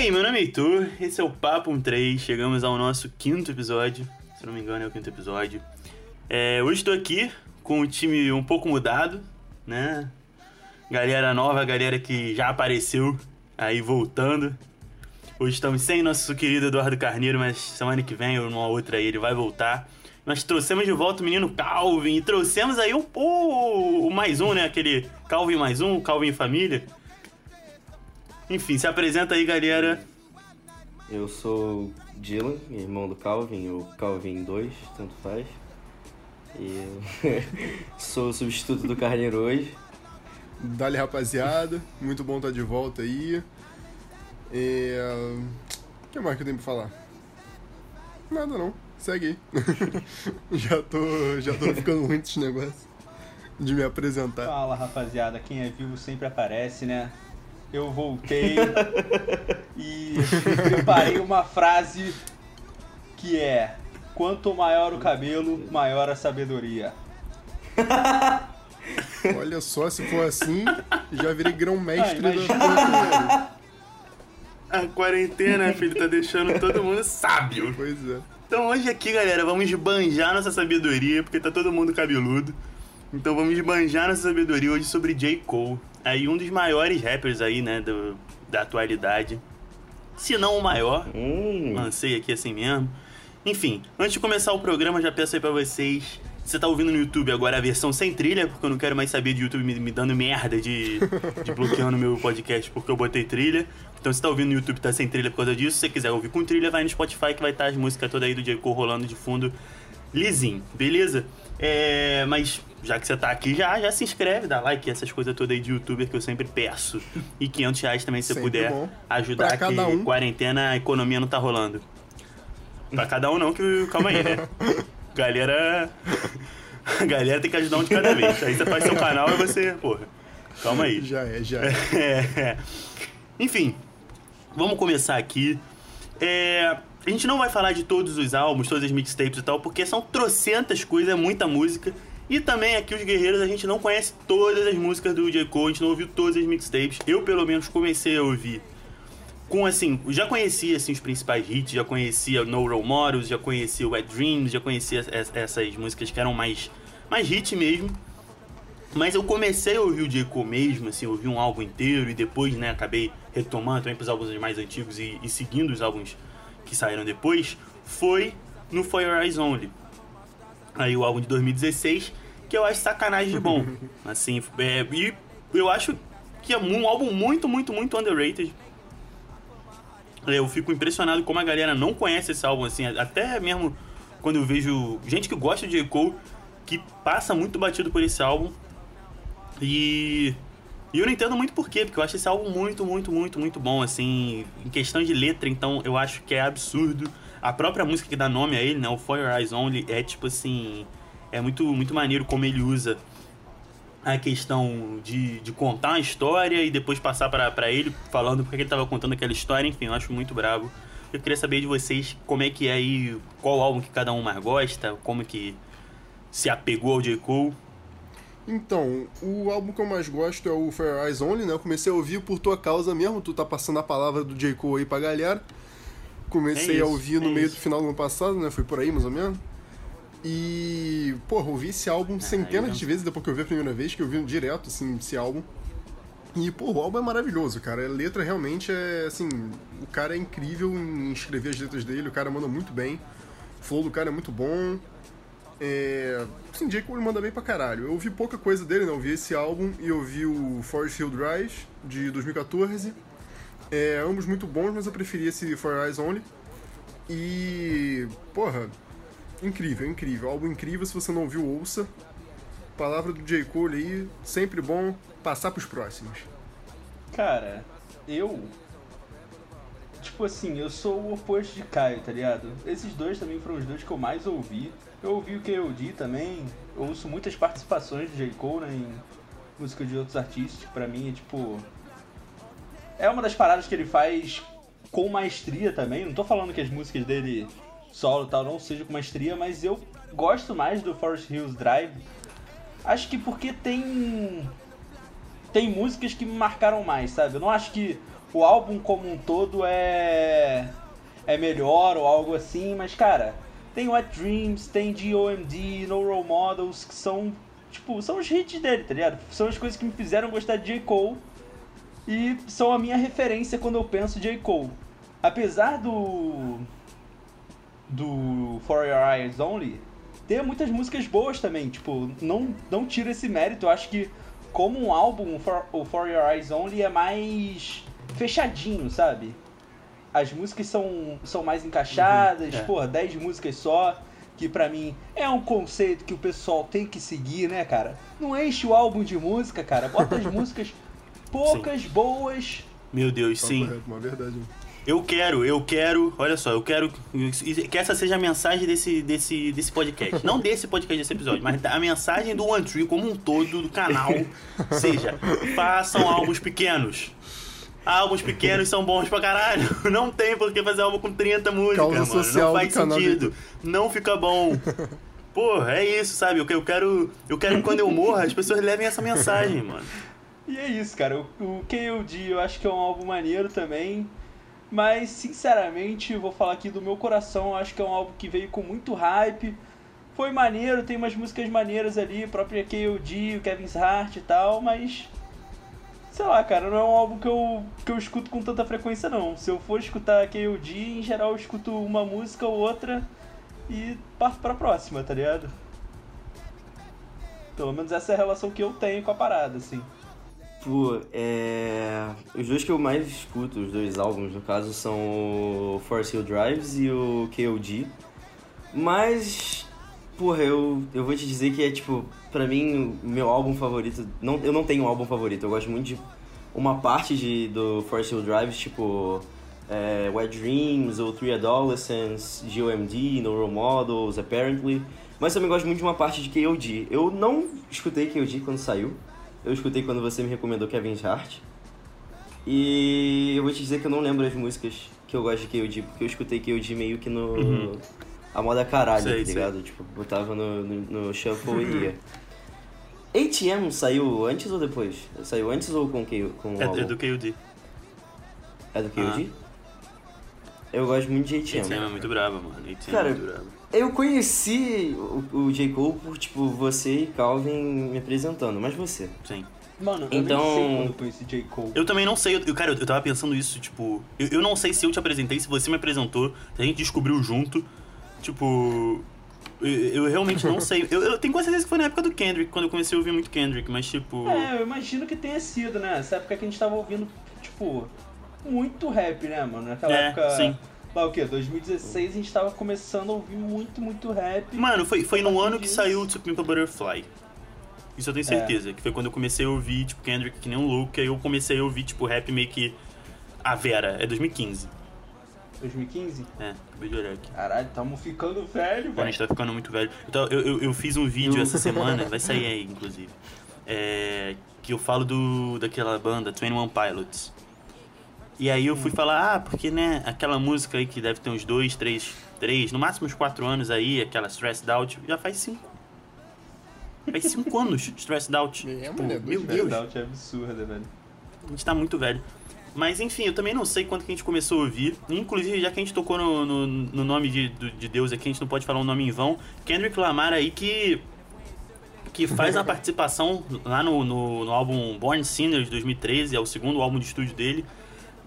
aí, meu nome é Heitor, esse é o Papo 13, chegamos ao nosso quinto episódio, se não me engano é o quinto episódio. É, hoje estou aqui com o time um pouco mudado, né? Galera nova, galera que já apareceu aí voltando. Hoje estamos sem nosso querido Eduardo Carneiro, mas semana que vem ou numa outra aí ele vai voltar. Nós trouxemos de volta o menino Calvin e trouxemos aí o, o, o mais um, né? Aquele Calvin mais um, Calvin Família. Enfim, se apresenta aí, galera. Eu sou Dylan, irmão do Calvin, ou Calvin 2, tanto faz. E eu sou o substituto do Carneiro hoje. Dali rapaziada, muito bom estar de volta aí. E. O que mais que eu tenho pra falar? Nada não, segue aí. já, tô, já tô ficando ruim desse negócio de me apresentar. Fala rapaziada, quem é vivo sempre aparece, né? Eu voltei e preparei uma frase que é: Quanto maior o cabelo, maior a sabedoria. Olha só, se for assim, já virei grão-mestre Ah, da. A quarentena, filho, tá deixando todo mundo sábio. Pois é. Então hoje aqui, galera, vamos banjar nossa sabedoria, porque tá todo mundo cabeludo. Então vamos banjar nossa sabedoria hoje sobre J. Cole. Aí um dos maiores rappers aí, né, do- da atualidade. Se não o maior, Hum, lancei aqui assim mesmo. Enfim, antes de começar o programa, já peço aí pra vocês. Você tá ouvindo no YouTube agora a versão sem trilha, porque eu não quero mais saber de YouTube me, me dando merda de, de bloqueando meu podcast porque eu botei trilha. Então se tá ouvindo no YouTube tá sem trilha por causa disso. Se você quiser ouvir com trilha, vai no Spotify que vai estar as músicas todas aí do. Cole rolando de fundo lisinho, beleza? É, mas já que você tá aqui, já, já se inscreve, dá like, essas coisas todas aí de youtuber que eu sempre peço. E 500 reais também se você Sempre puder bom. ajudar Pra que um. quarentena a economia não tá rolando. Pra cada um não, que calma aí, né? Galera. A galera tem que ajudar um de cada vez. Aí você faz seu canal e você. Porra. Calma aí. Já é, já é. É. Enfim, vamos começar aqui. É, a gente não vai falar de todos os álbuns, todas as mixtapes e tal, porque são trocentas coisas, é muita música. E também aqui os Guerreiros a gente não conhece todas as músicas do J. Cole, a gente não ouviu todas as mixtapes. Eu pelo menos comecei a ouvir com assim, já conhecia assim os principais hits, já conhecia No Role Models, já conhecia Wet Dreams, já conhecia es- essas músicas que eram mais mais hit mesmo. Mas eu comecei a ouvir o J. Cole mesmo, assim, ouvi um álbum inteiro e depois, né, acabei retomando também pros álbuns mais antigos e, e seguindo os álbuns que saíram depois, foi no For Your Eyes Only. Aí o álbum de 2016, que eu acho sacanagem de bom. Assim, é, e eu acho que é um álbum muito, muito, muito underrated. Eu fico impressionado como a galera não conhece esse álbum, assim, até mesmo quando eu vejo gente que gosta de J. Cole, que passa muito batido por esse álbum. E, e eu não entendo muito porquê, porque eu acho esse álbum muito, muito, muito, muito bom, assim, em questão de letra, então eu acho que é absurdo. A própria música que dá nome a ele, né, o For Your Eyes Only, é tipo assim, é muito, muito maneiro como ele usa a questão de, de contar uma história e depois passar pra ele falando porque ele tava contando aquela história, enfim, eu acho muito brabo. Eu queria saber de vocês como é que é aí, qual álbum que cada um mais gosta, como que se apegou ao J. Cole. Então, o álbum que eu mais gosto é o Fair Eyes Only, né? Eu comecei a ouvir por tua causa mesmo, tu tá passando a palavra do J. Cole aí pra galera. Comecei É a isso, ouvir no é meio isso. do final do ano passado, né? Foi por aí, mais ou menos. E, porra, ouvi esse álbum centenas de vezes depois que eu vi a primeira vez, que eu vi direto, assim, esse álbum. E, pô, o álbum é maravilhoso, cara. A letra realmente é, assim, o cara é incrível em escrever as letras dele, o cara manda muito bem. O flow do cara é muito bom. É... Sim, J. Cole manda bem pra caralho. Eu ouvi pouca coisa dele, né? Eu ouvi esse álbum e eu o Forest Hill Drive, de 2014. É, ambos muito bons, mas eu preferi esse For Eyes Only. E... Porra, incrível, incrível. Álbum incrível, se você não ouviu, ouça. Palavra do J. Cole aí, sempre bom passar pros próximos. Cara, eu. Tipo assim, eu sou o oposto de Caio, tá ligado? Esses dois também foram os dois que eu mais ouvi. Eu ouvi o K.O.D. também, eu ouço muitas participações de J. Cole né, em música de outros artistas, pra mim é tipo. É uma das paradas que ele faz com maestria também. Não tô falando que as músicas dele solo e tal não sejam com maestria, mas eu gosto mais do Forest Hills Drive. Acho que porque tem tem músicas que me marcaram mais, sabe? Eu não acho que o álbum como um todo é é melhor ou algo assim, mas cara, tem Wet Dreams, tem DOMD, No Role Models, que são tipo, são os hits dele, tá ligado? São as coisas que me fizeram gostar de J. Cole e são a minha referência quando eu penso J. Cole. Apesar do do For Your Eyes Only ter muitas músicas boas também, tipo, não não tira esse mérito, eu acho que como um álbum, o For Your Eyes Only é mais fechadinho, sabe? As músicas são, são mais encaixadas, Uhum, é. porra, 10 músicas só, que pra mim é um conceito que o pessoal tem que seguir, né, cara? Não enche o álbum de música, cara, bota as músicas poucas, boas. Meu Deus, Tá sim. correto, uma verdade. Eu quero, eu quero, olha só, eu quero que essa seja a mensagem desse, desse, desse podcast. Não desse podcast, desse episódio, mas a mensagem do One Tree como um todo, do canal, seja, façam álbuns pequenos. Álbuns pequenos são bons pra caralho. Não tem por que fazer álbum com 30 músicas, Causa mano. social Não faz sentido. Não fica bom. Porra, é isso, sabe? Eu que- eu quero, eu quero que quando eu morra as pessoas levem essa mensagem, mano. E é isso, cara. O, o KOD eu acho que é um álbum maneiro também. Mas, sinceramente, vou falar aqui do meu coração. Eu acho que é um álbum que veio com muito hype. Foi maneiro, tem umas músicas maneiras ali, própria KOD, o Kevin Hart e tal, mas. Sei lá, cara, não é um álbum que eu, que eu escuto com tanta frequência, não. Se eu for escutar KOD, em geral eu escuto uma música ou outra e parto pra próxima, tá ligado? Pelo menos essa é a relação que eu tenho com a parada, assim. Pô, é. Os dois que eu mais escuto, os dois álbuns no caso, são o Force Hill Drives e o KOD. Mas, porra, eu, eu vou te dizer que é tipo, pra mim, meu álbum favorito. Não, eu não tenho um álbum favorito, eu gosto muito de uma parte de, do Force Hill Drives, tipo. É, Wet Dreams, ou Three Adolescents, GOMD, No Role Models, Apparently. Mas também gosto muito de uma parte de KOD. Eu não escutei KOD quando saiu. Eu escutei quando você me recomendou Kevin Hart. E eu vou te dizer que eu não lembro as músicas que eu gosto de KOD, porque eu escutei KOD meio que no. Uhum. A moda caralho, Sei, tá sei. ligado? Tipo, botava no, no, no shuffle e ia. ATM saiu antes ou depois? Saiu antes ou com, K- com o É, álbum? é do KOD. É do KOD? Eu gosto muito de ATM. ATM é muito brava, mano. ATM Cara, é muito brava. Eu conheci o, o J. Cole por, tipo, você e Calvin me apresentando, mas você. Sim. Mano, eu Então- nem sei quando eu conheci J. Cole. Eu também não sei, eu, cara, eu tava pensando isso, tipo, eu, eu não sei se eu te apresentei, se você me apresentou, se a gente descobriu junto, tipo, eu, eu realmente não sei. Eu, eu tenho quase certeza que foi na época do Kendrick, quando eu comecei a ouvir muito Kendrick, mas tipo, É, eu imagino que tenha sido, né? Essa época que a gente tava ouvindo, tipo, muito rap, né, mano? Naquela É, época. sim. Lá o quê? 2016 a gente tava começando a ouvir muito, muito rap. mano, foi, foi no ano que saiu o To Pimp a Butterfly. Isso eu tenho É. certeza, que foi quando eu comecei a ouvir, tipo, Kendrick que nem um louco, aí eu comecei a ouvir, tipo, rap meio que a Vera, é 2015. 2015? É, acabei de olhar aqui. Caralho, tamo ficando velho, Pô, a velho. gente tá ficando muito velho. Então, eu, eu, eu fiz um vídeo Eu- essa semana, vai sair aí, inclusive. é, que eu falo do daquela banda, 21 Pilots. E aí eu fui falar, ah, porque, né, aquela música aí que deve ter uns dois, três, três, no máximo uns quatro anos aí, aquela Stressed Out, já faz cinco. Faz cinco anos, Stressed Out. É, Tipo, mulher, meu Deus, Verdade, é absurda, velho. a gente tá muito velho. Mas enfim, eu também não sei quando que a gente começou a ouvir. Inclusive, já que a gente tocou no, no, no nome de, de Deus aqui, a gente não pode falar um nome em vão. Kendrick Lamar aí que. Que faz uma participação lá no, no, no álbum Born Sinner de 2013, é o segundo álbum de estúdio dele.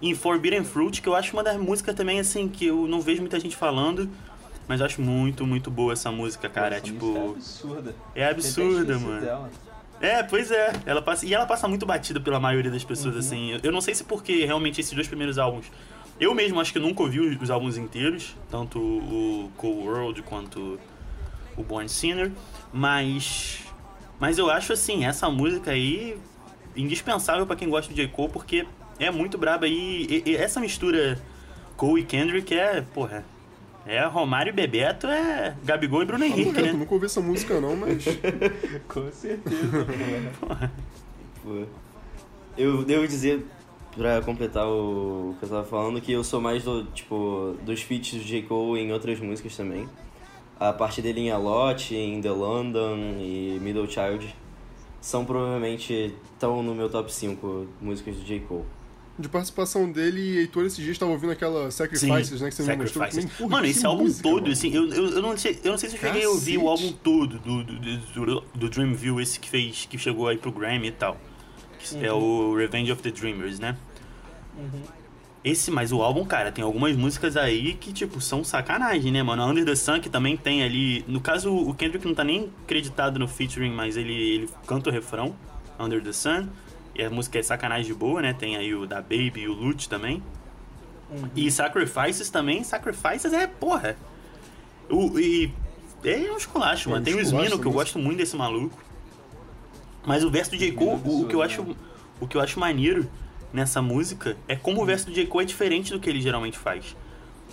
Em Forbidden Fruit, que eu acho uma das músicas também, assim, que eu não vejo muita gente falando. Mas eu acho muito, muito boa essa música, cara. Essa tipo. música é absurda. É absurda, mano. dela. É, pois é. Ela passa, e ela passa muito batida pela maioria das pessoas, Uhum. assim. Eu- não sei se porque realmente esses dois primeiros álbuns. Eu mesmo acho que nunca ouvi os, os álbuns inteiros, tanto o Cold World quanto o Born Sinner, mas. Mas eu acho assim, essa música aí indispensável pra quem gosta de J. Cole, porque é muito braba aí. E, e essa mistura Cole e Kendrick é, porra. É Romário e Bebeto, é Gabigol e Bruno Henrique, né? nunca ouvi essa música não, mas. Com certeza. Pô. Eu devo dizer, pra completar o que eu tava falando, que eu sou mais do, tipo, dos feats do J. Cole em outras músicas também. A parte dele em A Lot, em The London e Middle Child são provavelmente estão no meu top 5 músicas do J. Cole. De participação dele, e Heitor esses dias tava ouvindo aquela Sacrifices, né? Que você me mostrou. Também, porra, Mano, esse álbum música, todo, mano. assim, eu, eu, eu, não sei, eu não sei se eu cheguei a ouvir o álbum todo do, do, do, do Dreamville, esse que fez, que chegou aí pro Grammy e tal. Que É o Revenge of the Dreamers, né? Esse, mas o álbum, cara, tem algumas músicas aí que, tipo, são sacanagem, né, mano? Under the Sun, que também tem ali. No caso, o Kendrick não tá nem acreditado no featuring, mas ele, ele canta o refrão, Under the Sun. E a música é sacanagem de boa, né? Tem aí o da Baby e o Lute também. E Sacrifices também. Sacrifices é, porra. O, e é um esculacho, É mano. Tem o Smino, que eu gosto muito desse maluco. Mas o verso do J. Cole, o, o que eu acho, o que eu acho maneiro nessa música é como o verso do J. Cole é diferente do que ele geralmente faz.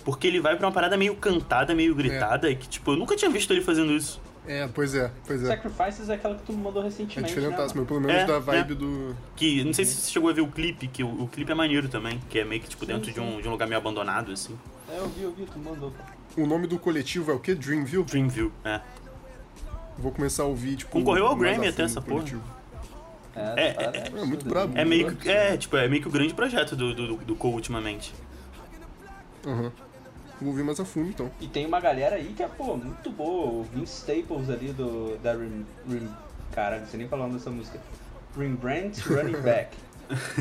Porque ele vai pra uma parada meio cantada, meio gritada, e que, tipo, eu nunca tinha visto ele fazendo isso. É, pois é, pois é. Sacrifices é aquela que tu me mandou É recentemente. diferentaço, né, mas pelo menos É, da é. vibe do. Que, não sei se você chegou a ver o clipe, que o, o clipe é maneiro também, que é meio que, tipo, dentro de um, de um lugar meio abandonado, assim. É, eu vi, eu vi, tu mandou. O nome do coletivo é o quê? Dreamville? Dreamville, é. Vou começar a ouvir, tipo. Concorreu ao Grammy até essa porra. É, É, parada é- absurda, muito brabo. É meio que, é, tipo, é meio que o grande projeto do, do, do Cole ultimamente. Aham. Vou ouvir mais a fundo então. E tem uma galera aí que é, pô, muito boa. O Vince Staples ali do. Da Rem, Rem, cara, não sei nem falar o nome dessa música. Rembrandt Running Back.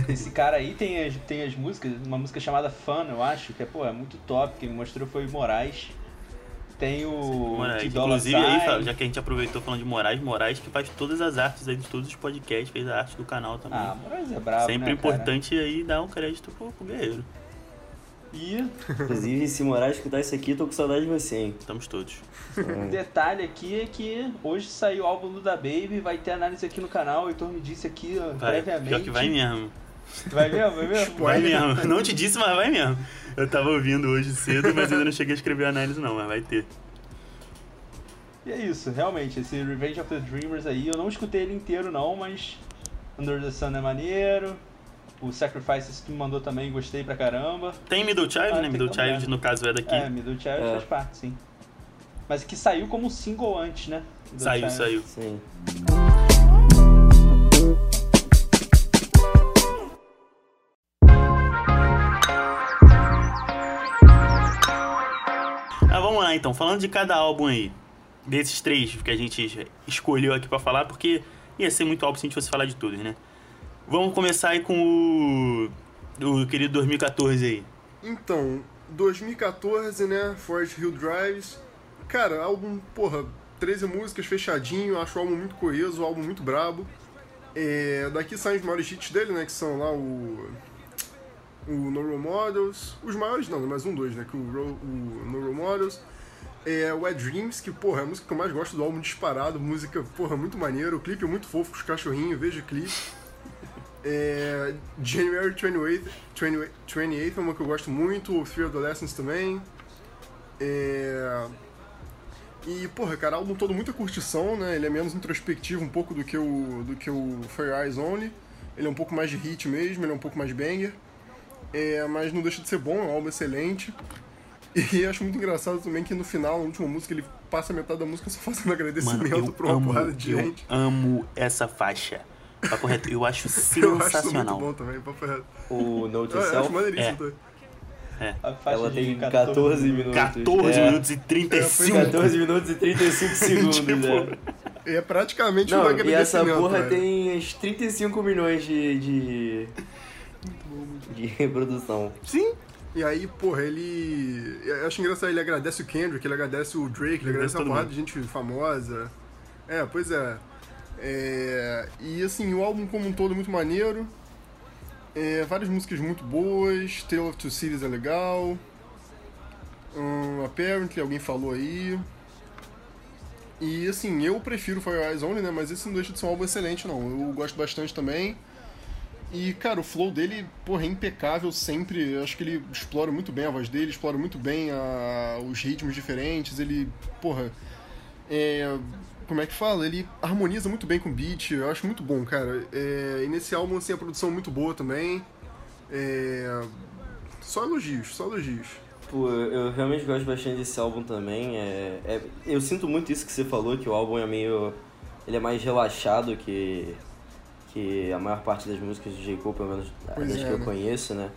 Esse cara aí tem as, tem as músicas, uma música chamada Fun, eu acho, que é, pô, é muito top. Quem me mostrou foi o Moraes. Tem o. Moraes. Dollar Inclusive, aí, já que a gente aproveitou falando de Moraes, Moraes que faz todas as artes aí de todos os podcasts, fez a arte do canal também. Ah, Moraes é brabo, Sempre né, cara? importante aí dar um crédito pro, pro guerreiro. E Inclusive, se Moraes escutar isso aqui, tô com saudade de você, hein? Estamos todos. um detalhe aqui é que hoje saiu o álbum do Da Baby, vai ter análise aqui no canal, o Heitor me disse aqui Vai, previamente. pior que vai mesmo. Vai mesmo, vai mesmo? Vai mesmo. Não te disse, mas vai mesmo. Eu tava ouvindo hoje cedo, mas ainda não cheguei a escrever a análise não, mas vai ter. E é isso, realmente, esse Revenge of the Dreamers aí, eu não escutei ele inteiro não, mas Under the Sun é maneiro, o Sacrifices que me mandou também, gostei pra caramba. Tem Middle Child, Ah, né? Middle Child, no caso, é daqui. É, Middle Child É. faz parte, sim. Mas que saiu como single antes, né? Middle saiu, Child. saiu. Sim. Ah, vamos lá então. Falando de cada álbum aí, desses três que a gente escolheu aqui pra falar, porque ia ser muito álbum se a gente fosse falar de todos, né? Vamos começar aí com o, o querido 2014 aí. Então, 2014, né? Forest Hill Drives. Cara, álbum, porra, 13 músicas, fechadinho. Acho o álbum muito coeso, o álbum muito brabo. É, daqui saem os maiores hits dele, né? Que são lá o. O No Models. Os maiores não, mas um, dois, né? Que o, o No Models. É, o Ed Dreams, que, porra, é a música que eu mais gosto do álbum disparado. Música, porra, muito maneiro. O clipe é muito fofo com os cachorrinhos, veja o clipe. É, January 28th, 28th 28th é uma que eu gosto muito, o Fear Adolescence também. É, e, porra, cara, álbum todo muita curtição, né? Ele é menos introspectivo um pouco do que o, do que o Fair Eyes Only. Ele é um pouco mais de hit mesmo, ele é um pouco mais banger. É, mas não deixa de ser bom, é um álbum excelente. E acho muito engraçado também que no final, na última música, ele passa metade da música só fazendo Mano, agradecimento eu pra uma amo, porrada de eu gente. amo essa faixa. Tá correto? Eu acho Eu acho muito sensacional. bom também, papo reto. O Note Eu, eu acho maneiríssimo É. também. A faixa ela tem 14 minutos. 14 É, minutos e 35. 14 minutos e 35 segundos, Tipo, né? É praticamente um Não, e agradecimento. essa porra velho. tem uns 35 milhões de. de. de reprodução. Sim. E aí, porra, ele. Eu acho engraçado, ele agradece o Kendrick, ele agradece o Drake, ele agradece uma todo porrada de gente famosa. É, pois é. É, E assim, o álbum como um todo é muito maneiro. É, várias músicas muito boas. Tale of Two Cities é legal. Hum, Apparently, alguém falou aí. E assim, eu prefiro Fire Eyes Only, né? Mas esse não deixa de ser um álbum excelente, não. Eu gosto bastante também. E, cara, o flow dele, porra, é impecável sempre. Eu acho que ele explora muito bem a voz dele, explora muito bem a- os ritmos diferentes. Ele, porra, é, como é que fala? Ele harmoniza muito bem com o beat. Eu acho muito bom, cara. É, e nesse álbum, assim, a produção é muito boa também. É, só elogios, só elogios. Pô, eu eu realmente gosto bastante desse álbum também. É, é- eu sinto muito isso que você falou, que o álbum é meio. Ele é mais relaxado que. que a maior parte das músicas do J. Cole, pelo menos Pois das é, que eu né? conheço, né?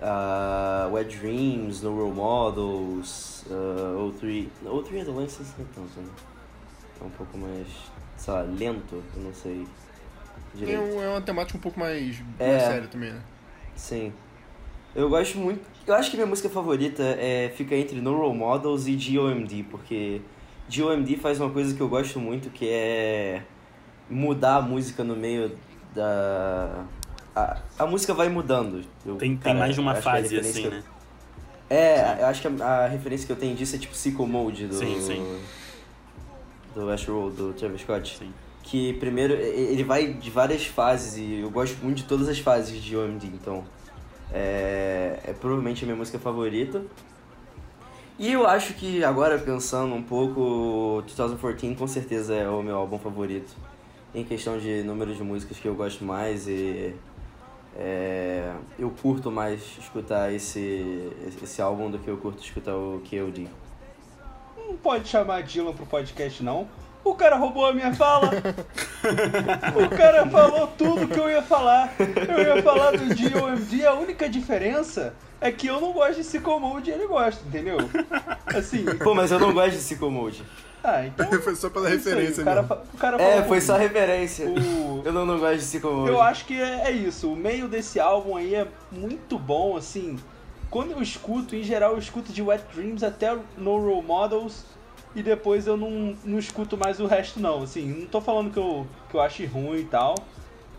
Uh, Wet Dreams, No Role Models, uh, O3. O3 Adolescence não é tanto, né? É um pouco mais, sei lá, lento, eu não sei É, direito. um- é uma temática um pouco mais, É. mais séria também, né? Sim. Eu gosto muito. Eu acho que minha música favorita é, fica entre No Role Models e GOMD, porque GOMD faz uma coisa que eu gosto muito, que é mudar a música no meio da. A, a música vai mudando. Eu, Tem, tem cara, mais de uma fase assim, eu- né? É, eu acho que a, a referência que eu tenho disso é tipo Sicko Mode do. Sim, sim. Do Road, do Travis Scott. Sim. Que primeiro ele vai de várias fases e eu gosto muito de todas as fases de OMD, então. É, é provavelmente a minha música favorita. E eu acho que agora pensando um pouco, 2014 com certeza é o meu álbum favorito. Em questão de número de músicas que eu gosto mais e é, eu curto mais escutar esse, esse álbum do que eu curto escutar o KOD. Não pode chamar Dylan pro podcast, não. O cara roubou a minha fala. o cara falou tudo que eu ia falar. Eu ia falar do DOMD. A única diferença é que eu não gosto de Sycomode e ele gosta, entendeu? Assim, Pô, mas eu não gosto de Sicko Mode. ah, então. Foi só pela é referência cara É, foi só referência. O- Eu não, não gosto de Sicko Mode. Eu acho que é, é isso. O meio desse álbum aí é muito bom, assim. Quando eu escuto, em geral eu escuto de Wet Dreams até No Role Models e depois eu não, não escuto mais o resto não, assim. Não tô falando que eu, que eu acho ruim e tal.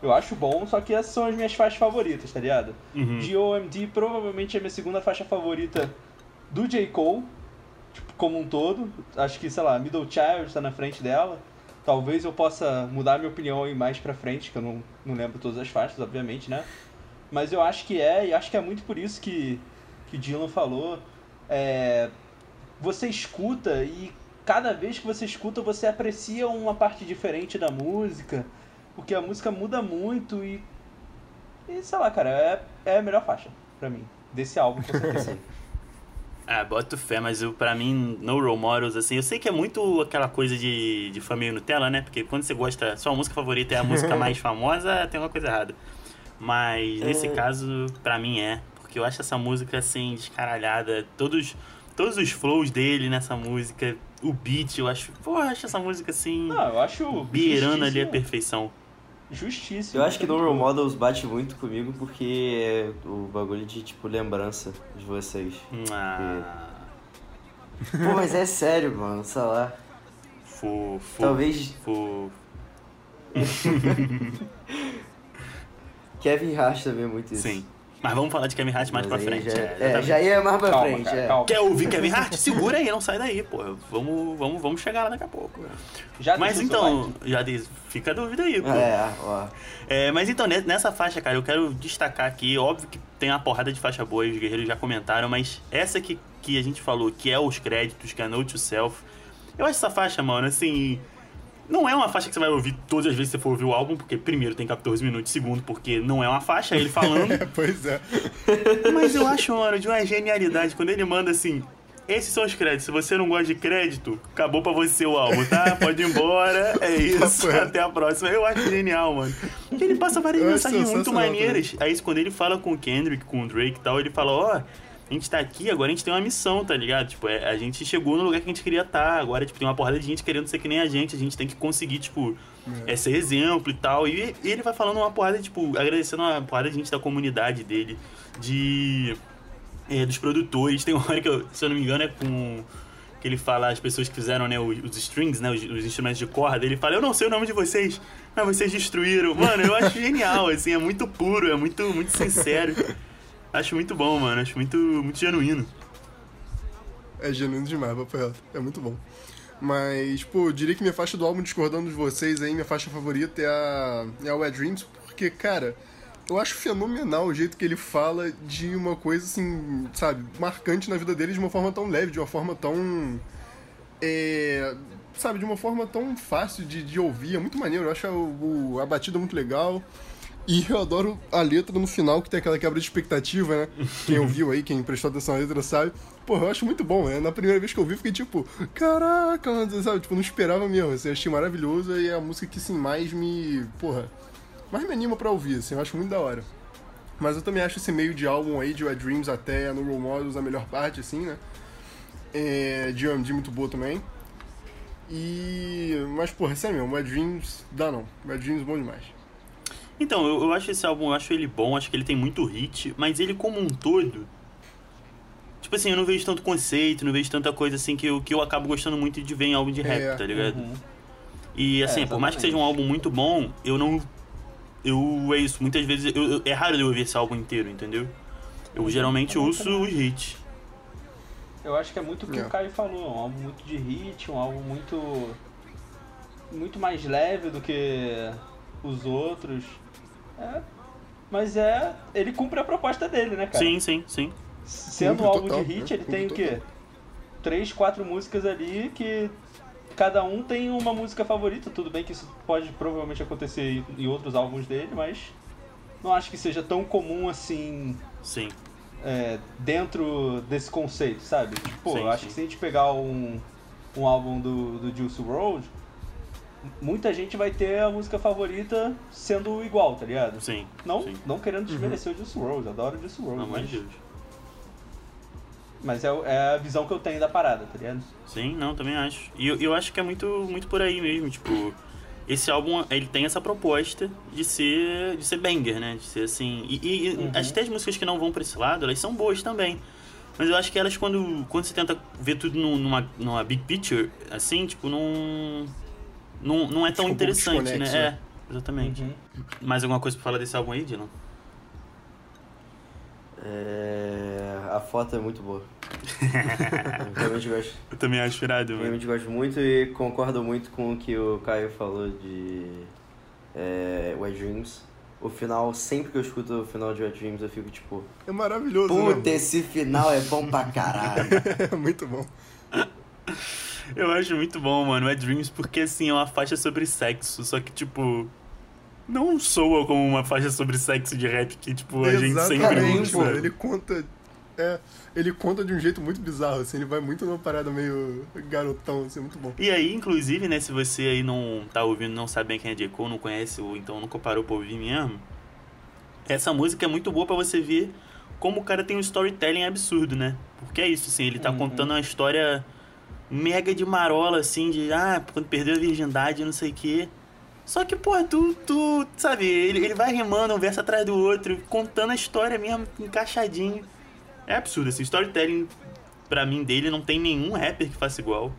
Eu acho bom, só que essas são as minhas faixas favoritas, tá ligado? Uhum. GOMD provavelmente é a minha segunda faixa favorita do J. Cole, tipo, como um todo. Acho que, sei lá, Middle Child tá na frente dela. Talvez eu possa mudar minha opinião aí mais pra frente, que eu não, não lembro todas as faixas, obviamente, né? Mas eu acho que é, e acho que é muito por isso que, que o Dylan falou. É, você escuta e cada vez que você escuta você aprecia uma parte diferente da música, porque a música muda muito e e sei lá, cara, é, é a melhor faixa pra mim, desse álbum, com certeza. Ah, boto fé, mas eu, pra mim, No Role Models, assim, eu sei que é muito aquela coisa de, de família Nutella, né? Porque quando você gosta, sua música favorita é a música mais famosa, tem uma coisa errada. Mas nesse É. caso, pra mim é. Porque eu acho essa música, assim, descaralhada. Todos, todos os flows dele nessa música, o beat, eu acho. Pô, eu acho essa música, assim, Não, eu acho beirando ali a perfeição. Justíssimo. Eu acho que No muito Role bom. Models bate muito comigo porque é o bagulho de, tipo, lembrança de vocês. Ah, Pô, mas é sério, mano, sei lá. fofo. Talvez Fofo. Kevin Hart também é muito isso. Sim. Mas vamos falar de Kevin Hart mais pra frente. Já, é, é, exatamente. já ia mais pra Calma, frente, cara, é. calma. Quer ouvir Kevin Hart? Segura aí, não sai daí, pô. Vamos, vamos, vamos chegar lá daqui a pouco. Já Mas então, já diz, fica a dúvida aí, pô. É, ó. É, mas então, ne- nessa faixa, cara, eu quero destacar aqui, óbvio que tem uma porrada de faixa boa, e os guerreiros já comentaram, mas essa que, que a gente falou, que é os créditos, que é Note to Self, eu acho essa faixa, mano, assim. Não é uma faixa que você vai ouvir todas as vezes que você for ouvir o álbum, porque primeiro tem 14 minutos, segundo, porque não é uma faixa, é ele falando. É, pois é. Mas eu acho, mano, de uma genialidade. Quando ele manda assim. Esses são os créditos. Se você não gosta de crédito, acabou pra você o álbum, tá? Pode ir embora. É isso. Reto. Até a próxima. Eu acho genial, mano. Porque ele passa várias Eu mensagens muito maneiras. Aí quando ele fala com o Kendrick, com o Drake e tal, ele fala, ó. A gente tá aqui, agora a gente tem uma missão, tá ligado? Tipo, é, a gente chegou no lugar que a gente queria estar. Agora, tipo, tem uma porrada de gente querendo ser que nem a gente. A gente tem que conseguir, tipo, é. ser exemplo e tal. E, e ele vai falando uma porrada, tipo, agradecendo uma porrada de gente da comunidade dele, de. é, dos produtores. Tem uma hora que, eu, se eu não me engano, é com. Que ele fala as pessoas que fizeram, né, os, os strings, né, os, os instrumentos de corda. Ele fala, eu não sei o nome de vocês, mas vocês destruíram. Mano, eu acho genial, assim, é muito puro, é muito, muito sincero. Acho muito bom, mano. Acho muito, muito genuíno. É genuíno demais, reto. É muito bom. Mas, pô, eu diria que minha faixa do álbum, discordando de vocês aí, minha faixa favorita é a, é a Wet Dreams, porque, cara, eu acho fenomenal o jeito que ele fala de uma coisa, assim, sabe, marcante na vida dele de uma forma tão leve, de uma forma tão. É, sabe, de uma forma tão fácil de, de ouvir. É muito maneiro, eu acho o- a batida muito legal. E eu adoro a letra no final, que tem aquela quebra de expectativa, né? Quem ouviu aí, quem prestou atenção na letra sabe. Porra, eu acho muito bom, né? Na primeira vez que eu vi, fiquei tipo, caraca, sabe? Tipo, não esperava mesmo. Assim, achei maravilhoso e é a música que, assim, mais me, porra, mais me anima pra ouvir, assim, eu acho muito da hora. Mas eu também acho esse meio de álbum aí, de Wet Dreams até no Role Models, a melhor parte, assim, né? É, de OMD muito boa também. E. Mas, porra, sério mesmo, Wet Dreams dá não. Wet Dreams bom demais. Então, eu, eu acho esse álbum, eu acho ele bom, acho que ele tem muito hit, mas ele como um todo. Tipo assim, eu não vejo tanto conceito, não vejo tanta coisa assim que eu, que eu acabo gostando muito de ver em álbum de rap, É, tá ligado? Uhum. E assim, É, por mais que seja um álbum muito bom, eu não. Eu. É isso, muitas vezes. Eu, eu- é raro eu ouvir esse álbum inteiro, entendeu? Eu geralmente também, ouço os hits. Eu acho que é muito o que É. o Caio falou, é um álbum muito de hit, um álbum muito. muito mais leve do que os outros. É, mas é. ele cumpre a proposta dele, né, cara? Sim, sim, sim. Sendo um Cumpre álbum total, de hit, né? ele tem o quê? Três, quatro músicas ali que cada um tem uma música favorita. Tudo bem que isso pode provavelmente acontecer em- outros álbuns dele, mas não acho que seja tão comum assim Sim. é, dentro desse conceito, sabe? Tipo, Sim, eu acho sim. que se a gente pegar um, um álbum do, do Juice WRLD, muita gente vai ter a música favorita sendo igual, tá ligado? Sim. Não, sim. não querendo desmerecer o Juice WRLD, adoro o Juice WRLD, amor mas, mas é, é a visão que eu tenho da parada, tá ligado? Sim, não, também acho. E eu, eu acho que é muito, muito por aí mesmo, tipo, esse álbum, ele tem essa proposta de ser, de ser banger, né? De ser assim, e, e- Uhum. as até as músicas que não vão pra esse lado, elas são boas também. Mas eu acho que elas, quando, quando você tenta ver tudo num- numa, numa big picture, assim, tipo, não, não, não é tão pouco interessante, né? né? É, exatamente. Uhum. Mais alguma coisa pra falar desse álbum aí, Dylan? É, a foto é muito boa. Eu realmente gosto, Eu também acho irado, mano. realmente gosto muito e concordo muito com o que o Caio falou de é, Wet Dreams. O final, sempre que eu escuto o final de Wet Dreams, eu fico tipo, É maravilhoso, puta, né? esse final é bom pra caralho. É muito bom. Eu acho muito bom, mano, é Dreams, porque assim, é uma faixa sobre sexo, só que, tipo, não soa como uma faixa sobre sexo de rap que, tipo, a gente sempre Exatamente, usa. mano. Ele conta. É, ele conta de um jeito muito bizarro, assim, ele vai muito numa parada meio garotão, assim, muito bom. E aí, inclusive, né, se você aí não tá ouvindo, não sabe bem quem é J. Cole, não conhece ou então nunca parou pra ouvir mesmo, essa música é muito boa pra você ver como o cara tem um storytelling absurdo, né? Porque é isso, assim, ele tá Uhum. contando uma história mega de marola, assim, de, ah, quando perdeu a virgindade, não sei o quê. Só que, pô, tu, tu sabe, ele, ele vai rimando um verso atrás do outro, contando a história mesmo, encaixadinho. É absurdo, assim, storytelling, pra mim, dele, não tem nenhum rapper que faça igual.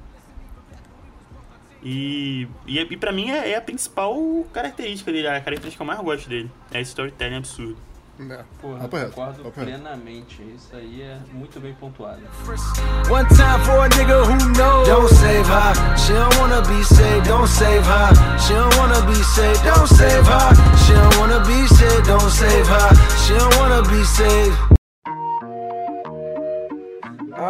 E, e, e pra mim é, é a principal característica dele, a característica que eu mais gosto dele. É storytelling absurdo. É. Porra, reto, concordo reto. plenamente. Isso aí é muito bem pontuado. One time for a nigga who knows. Don't save her. She don't wanna be saved. Don't save her. She don't wanna be saved. Don't save her. She don't wanna be saved. Don't save her. She don't wanna be saved.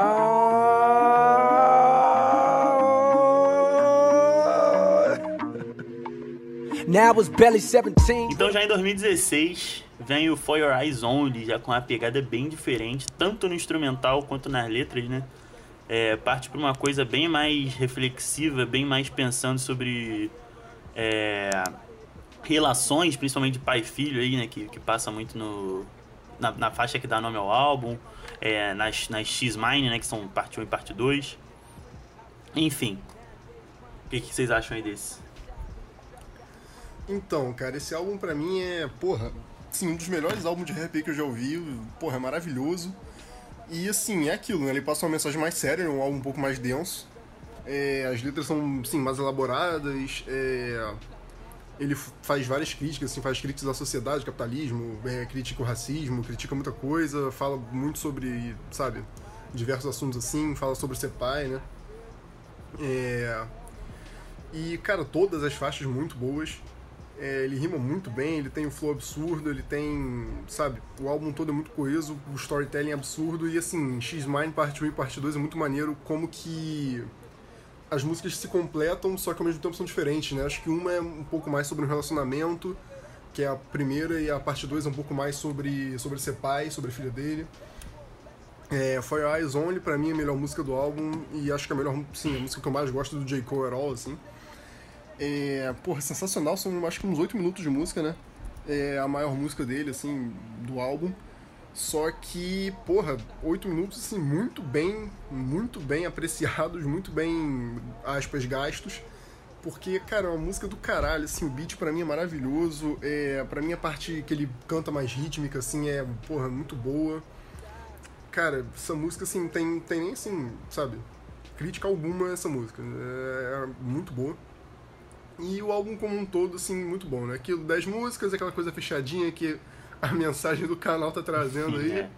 Now I was barely 17. Então já em 2016 vem o For Your Eyes Only, já com uma pegada bem diferente, tanto no instrumental quanto nas letras, né? É, parte para uma coisa bem mais reflexiva, bem mais pensando sobre é, relações, principalmente pai e filho aí, né? Que, que passa muito no, na, na faixa que dá nome ao álbum, é, nas, nas X-Mine, né? Que são parte 1 e parte 2. Enfim. O que, que vocês acham aí desse? Então, cara, esse álbum pra mim é, porra, sim, um dos melhores álbuns de rap que eu já ouvi. Porra, é maravilhoso. E assim, é aquilo, né? Ele passa uma mensagem mais séria, um álbum um pouco mais denso. É, as letras são, sim, mais elaboradas. é, ele faz várias críticas, assim, faz críticas à sociedade, capitalismo, é, critica o racismo, critica muita coisa, fala muito sobre, sabe, diversos assuntos assim, fala sobre ser pai, né? É, e, cara, todas as faixas muito boas. É, ele rima muito bem, ele tem um flow absurdo, ele tem, sabe, o álbum todo é muito coeso, o storytelling é absurdo e assim, X-Mine parte 1 e parte 2 é muito maneiro como que as músicas se completam, só que ao mesmo tempo são diferentes, né? Acho que uma é um pouco mais sobre um relacionamento, que é a primeira, e a parte 2 é um pouco mais sobre, sobre ser pai, sobre a filha dele. É, Your Eyes Only, pra mim, é a melhor música do álbum, e acho que é a melhor, sim, a música que eu mais gosto do J. Cole at all, assim. É, porra, sensacional, são acho que uns 8 minutos de música, né? é a maior música dele, assim, do álbum. Só que, porra, oito minutos, assim, muito bem, muito bem apreciados, muito bem, aspas, gastos. Porque, cara, é uma música do caralho, assim, o beat pra mim é maravilhoso. É, pra mim a parte que ele canta mais rítmica, assim, é, porra, muito boa. Cara, essa música, assim, tem, tem nem, assim, sabe, crítica alguma essa música. É, é muito boa. E o álbum como um todo, assim, muito bom, né? Aquilo, 10 músicas, aquela coisa fechadinha que a mensagem do canal tá trazendo aí. É.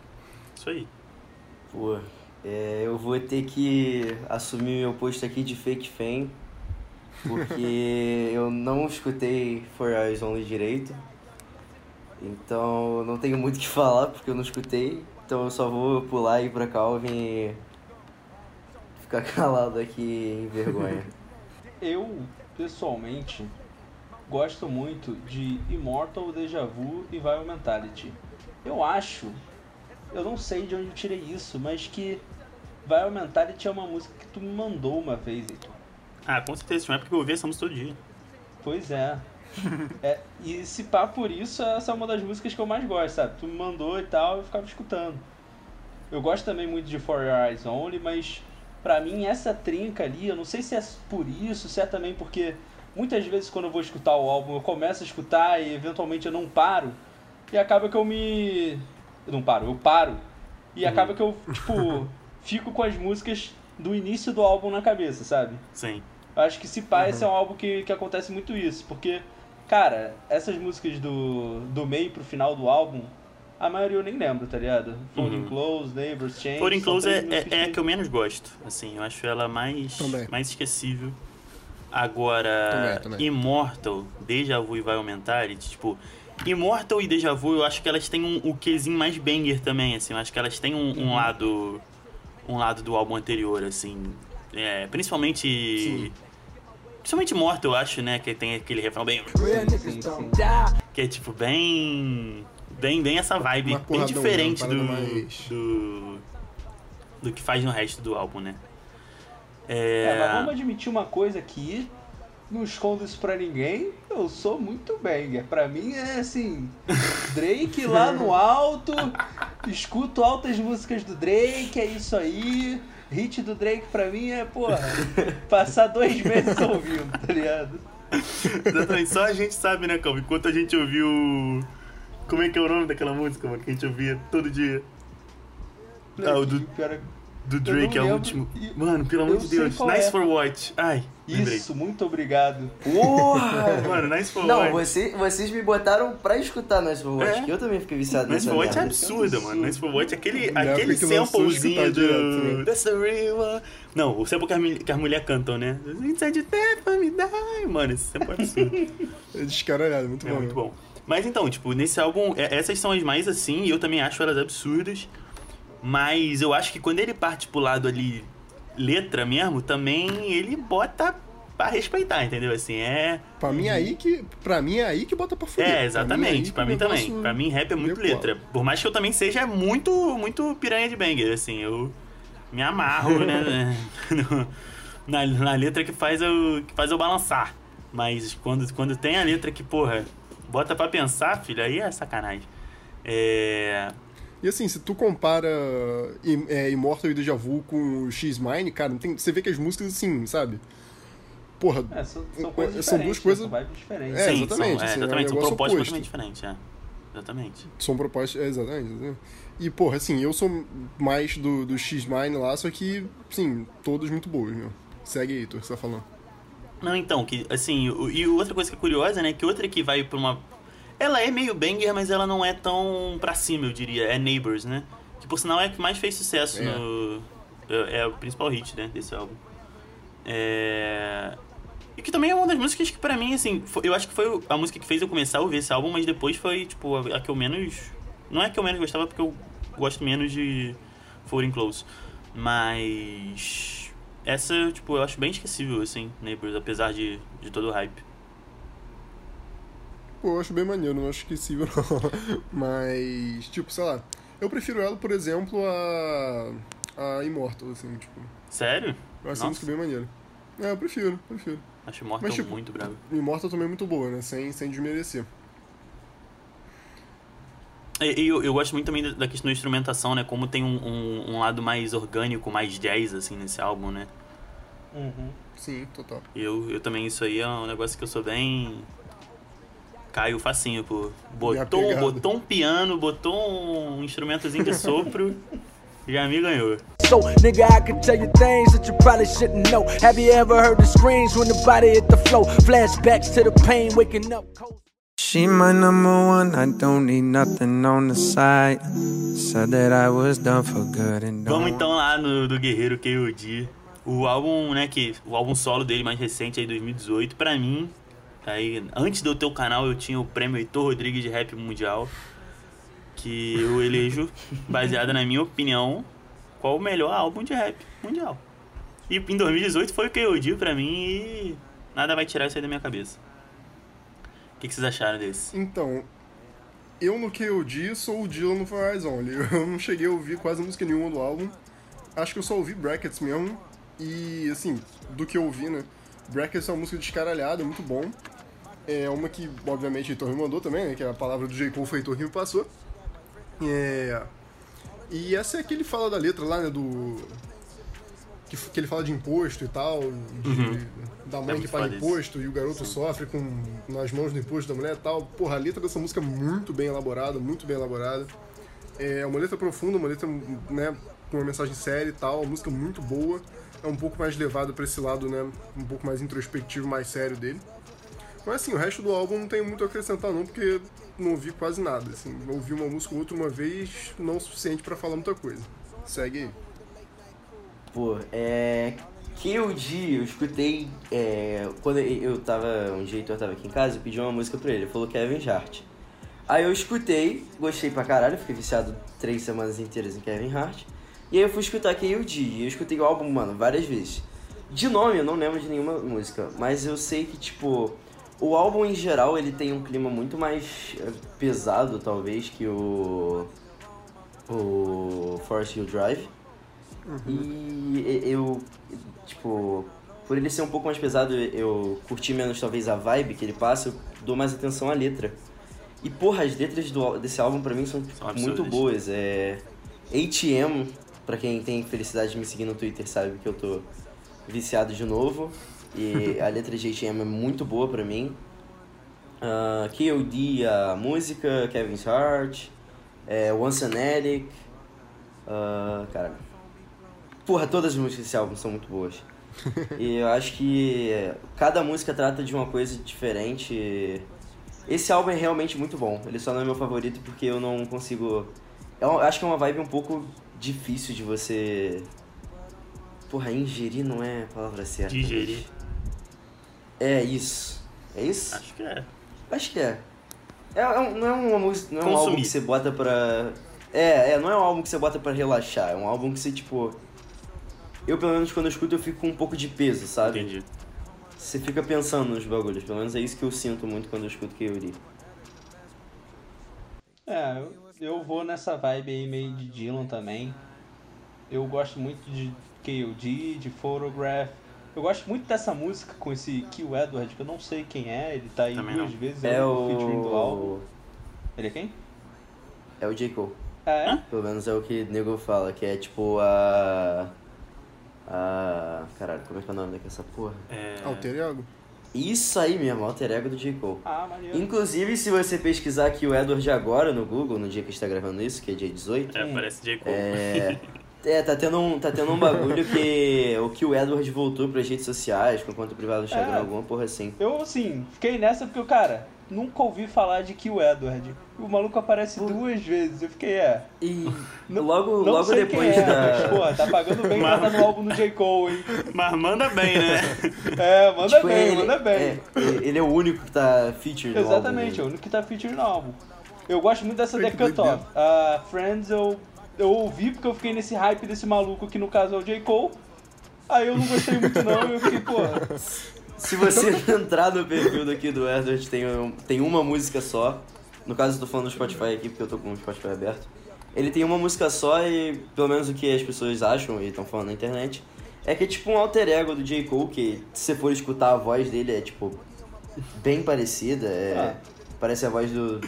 Isso aí. Pô, é, eu vou ter que assumir meu posto aqui de fake fan, porque eu não escutei For Eyes Only direito. Então não tenho muito o que falar, porque eu não escutei. Então eu só vou pular e ir pra Calvin e ficar calado aqui em vergonha. Eu, pessoalmente, gosto muito de Immortal, Deja Vu e Viral Mentality. Eu acho, eu não sei de onde eu tirei isso, mas que Viral Mentality é uma música que tu me mandou uma vez, Heitor. Ah, com certeza. Tinha uma época que eu ouvia essa música todo dia. Pois é. é. E se pá por isso, essa é uma das músicas que eu mais gosto, sabe? Tu me mandou e tal, eu ficava escutando. Eu gosto também muito de For Your Eyes Only, mas pra mim essa trinca ali, eu não sei se é por isso, se é também porque muitas vezes quando eu vou escutar o álbum, eu começo a escutar e eventualmente eu não paro. E acaba que eu me. Eu não paro, eu paro. E acaba que eu, tipo, fico com as músicas do início do álbum na cabeça, sabe? Sim. Eu acho que se pá, esse é um álbum que, que acontece muito isso, porque, cara, essas músicas do, do meio pro final do álbum, a maioria eu nem lembro, tá ligado? Folding Uhum. Close, Neighbors, Change. Foreign são Close é, é, é a que- eu menos gosto. Assim, eu acho ela mais, Também. mais esquecível. Agora, Também, também. Immortal, Deja Vu e Viral Mentality, tipo, Immortal e Deja Vu, eu acho que elas têm um, o quezinho mais banger também, assim. Eu acho que elas têm um, Uhum. um lado um lado do álbum anterior, assim. É, principalmente... Sim. Principalmente Immortal, eu acho, né? Que tem aquele refrão bem... Sim, sim. Que é, tipo, bem... Bem, bem essa vibe, bem né? diferente do, mais- do... Do que faz no resto do álbum, né? É, mas vamos admitir uma coisa aqui, não escondo isso pra ninguém, eu sou muito banger. Pra mim é assim, Drake lá no alto, escuto altas músicas do Drake, é isso aí. Hit do Drake pra mim é, porra, passar dois meses ouvindo, tá ligado? Exatamente, só a gente sabe, né, Calma? Enquanto a gente ouviu. Como é que é o nome daquela música, mano? Que a gente ouvia todo dia. Ah, o do, é- do Drake é não o último. E- Mano, pelo amor de Deus. Nice é. for Watch. Ai, lembrei. Isso, muito obrigado. Porra! Mano, Nice for Não, Watch. você, vocês me botaram pra escutar Nice for Watch, É. que eu também fiquei viciado Nice nessa for Watch é absurda, mano. Nice for Watch é aquele, aquele samplezinho do. né? That's the real one. Não, o sample que as, que as mulheres cantam, né? Inside for me die. Mano, esse sample é absurdo. É descaralhado, muito É bom. muito bom. Mas então, tipo, nesse álbum, é- essas são as mais assim, e eu também acho elas absurdas. Mas eu acho que quando ele parte pro lado ali, letra mesmo, também ele bota pra respeitar, entendeu? Assim, é. Pra mim é aí que. Pra mim é aí que bota pra fuder. É, exatamente. Pra Pra mim, mim, é que o também. Pra mim, rap é muito letra. Por mais que eu também seja muito, muito piranha de banger, assim, eu me amarro, né? na, na letra que faz, eu, que faz eu balançar. Mas quando, quando tem a letra que, porra, bota pra pensar, filho, aí é sacanagem. É. E assim, se tu compara é, Immortal e Deja Vu com o X-Mine, cara, tem, você vê que as músicas, assim, sabe? Porra, É, são, São são coisas duas diferentes, coisas- São vibes diferentes. É, sim, exatamente, São, é, assim, é um exatamente, são propostas oposto. totalmente diferentes, é. Exatamente. são propostas. É, exatamente, exatamente. E, porra, assim, eu sou mais do, do X-Mine lá, só que, sim, todas muito boas, meu. Segue aí, tu que você tá falando. Não, então, que assim, e outra coisa que é curiosa, né, que outra que vai pra uma. Ela é meio banger, mas ela não é tão pra cima, eu diria. É Neighbors, né? Que por sinal é a que mais fez sucesso É. no. É, é o principal hit, né, desse álbum. É. E que também é uma das músicas que pra mim, assim, foi- eu acho que foi a música que fez eu começar a ouvir esse álbum, mas depois foi, tipo, a, a que eu menos. Não é a que eu menos gostava, porque eu gosto menos de Foreign Close. Mas. Essa, tipo, eu acho bem esquecível, assim, Neighbors, apesar de, de todo o hype. Pô, eu acho bem maneiro, não acho esquecível não. Mas, tipo, sei lá, eu prefiro ela, por exemplo, a. a Immortal, assim, tipo. Sério? Eu acho Nossa. música bem maneira. É, eu prefiro, prefiro. Acho Mortal Mas, tipo, muito bravo. Immortal também é muito boa, né? Sem, sem desmerecer. E, eu, eu gosto muito também da- questão da instrumentação, né? Como tem um, um, um lado mais orgânico, mais jazz, assim, nesse álbum, né? Uhum. Sim, total. Eu, eu também, isso aí é um negócio que eu sou bem. Caio facinho, pô. Botou, botou um piano, botou um instrumentozinho de sopro, já me ganhou. So, nigga, I can tell you things that you probably shouldn't know. Have you ever heard the screams when the body hit the floor? Flashbacks to the pain, waking up cold. She my number one, I don't need nothing on the side. Said that I was done for good and Vamos então lá no do Guerreiro K.O.D. O álbum, né, que o álbum solo dele mais recente aí 2018, pra mim, aí antes de eu ter o canal, eu tinha o prêmio Heitor Rodrigues de Rap Mundial, que eu elejo baseado na minha opinião, qual o melhor álbum de rap mundial. E em 2018 foi o K.O.D. pra mim e nada vai tirar isso aí da minha cabeça. O que, que vocês acharam desse? Então, eu no KOD sou o Dylan no Only. Eu não cheguei a ouvir quase música nenhuma do álbum. Acho que eu só ouvi Brackets mesmo. E, assim, do que eu ouvi, né? Brackets é uma música descaralhada, muito bom. É uma que, obviamente, Heitor me mandou também, né? Que é a palavra do J. Cole foi Heitor que me passou. É... E essa é que ele fala da letra lá, né? Do... Que, que ele fala de imposto e tal, de- da É mãe que muito paga imposto e o garoto sofre com nas mãos do imposto da mulher e tal. Porra, a letra dessa música é muito bem elaborada, muito bem elaborada. É uma letra profunda, uma letra, né, com uma mensagem séria e tal, uma música muito boa. É um pouco mais levada pra esse lado, né, um pouco mais introspectivo, mais sério dele. Mas assim, o resto do álbum não tem muito a acrescentar não, porque não ouvi quase nada, assim. Ouvi uma música ou outra uma vez, não o suficiente pra falar muita coisa. Segue aí. Pô, é. KOD, eu escutei. É, quando eu tava. Um dia eu tava aqui em casa, eu pedi uma música pra ele. Ele falou Kevin Hart. Aí eu escutei, gostei pra caralho, fiquei viciado três semanas inteiras em Kevin Hart. E aí eu fui escutar KOD. E eu escutei o álbum, mano, várias vezes. De nome eu não lembro de nenhuma música, mas eu sei que, tipo. O álbum em geral ele tem um clima muito mais é, pesado, talvez, que o. O Forest Hill Drive. E eu, tipo, por ele ser um pouco mais pesado, eu curti menos talvez a vibe que ele passa, eu dou mais atenção à letra. E porra, as letras do, desse álbum pra mim são São muito absurdas. boas. É. ATM, pra quem tem felicidade de me seguir no Twitter, sabe que eu tô viciado de novo. E a letra de ATM é muito boa pra mim. Ah, KOD, a música, Kevin Hart, é, Once an Addict. ah, cara, Porra, todas as músicas desse álbum são muito boas. e eu acho que cada música trata de uma coisa diferente. Esse álbum é realmente muito bom. Ele só não é meu favorito porque eu não consigo. Eu acho que é uma vibe um pouco difícil de você. Porra, ingerir não é a palavra certa. Digerir. É isso. É isso? Acho que é. Acho que é. É, é não é uma música. Não é um álbum que você bota pra. É, é, não é um álbum que você bota pra relaxar. É um álbum que você, tipo. Eu, pelo menos, quando eu escuto, eu fico com um pouco de peso, sabe? Entendi. Você fica pensando nos bagulhos. Pelo menos é isso que eu sinto muito quando eu escuto Kyuri. É, eu, eu vou nessa vibe aí meio de Dylan também. Eu gosto muito de KOD, de Photograph. Eu gosto muito dessa música com esse Kill Edward, que eu não sei quem é, ele tá aí Também duas não. vezes, É o featuring do álbum. Ele é quem? É o J. Cole. Ah, é? Pelo menos é o que o nego fala, que é tipo a. A. Caralho, como é que é o nome dessa porra? É... Alter Ego? Isso aí mesmo, alter ego do J. Cole. Ah, maneiro. Inclusive, se você pesquisar aqui o Edward agora no Google, no dia que a gente tá gravando isso, que é dia 18, É, parece J. Cole. é. É, tá tendo um, tá tendo um bagulho que o que o Edward voltou pras redes sociais, com conta privada do Instagram, É. alguma porra assim. Eu, assim, fiquei nessa porque, cara, nunca ouvi falar de Kill Edward. O maluco aparece duas vezes. Eu fiquei, é. E Não, logo, não logo sei depois quem é, da. Mas, porra, tá pagando bem pra Mas- tá no álbum do J. Cole, hein? Mas manda bem, né? É, manda Tipo, bem, ele, manda bem. é, ele é o único que tá featured no Exatamente, é o álbum. único que tá featuring no álbum. Eu gosto muito dessa que. Off. A Friends eu, ouvi porque eu fiquei nesse hype desse maluco que no caso é o J. Cole. Aí eu não gostei muito não e eu fiquei, pô, Se você entrar no perfil daqui do Edward, tem, um- tem uma música só. No caso, eu tô falando do Spotify aqui, porque eu tô com o Spotify aberto. Ele tem uma música só e, pelo menos o que as pessoas acham e estão falando na internet, é que é tipo um alter ego do J. Cole, que se você for escutar a voz dele é, tipo, bem parecida. É, Ah. Parece a voz do,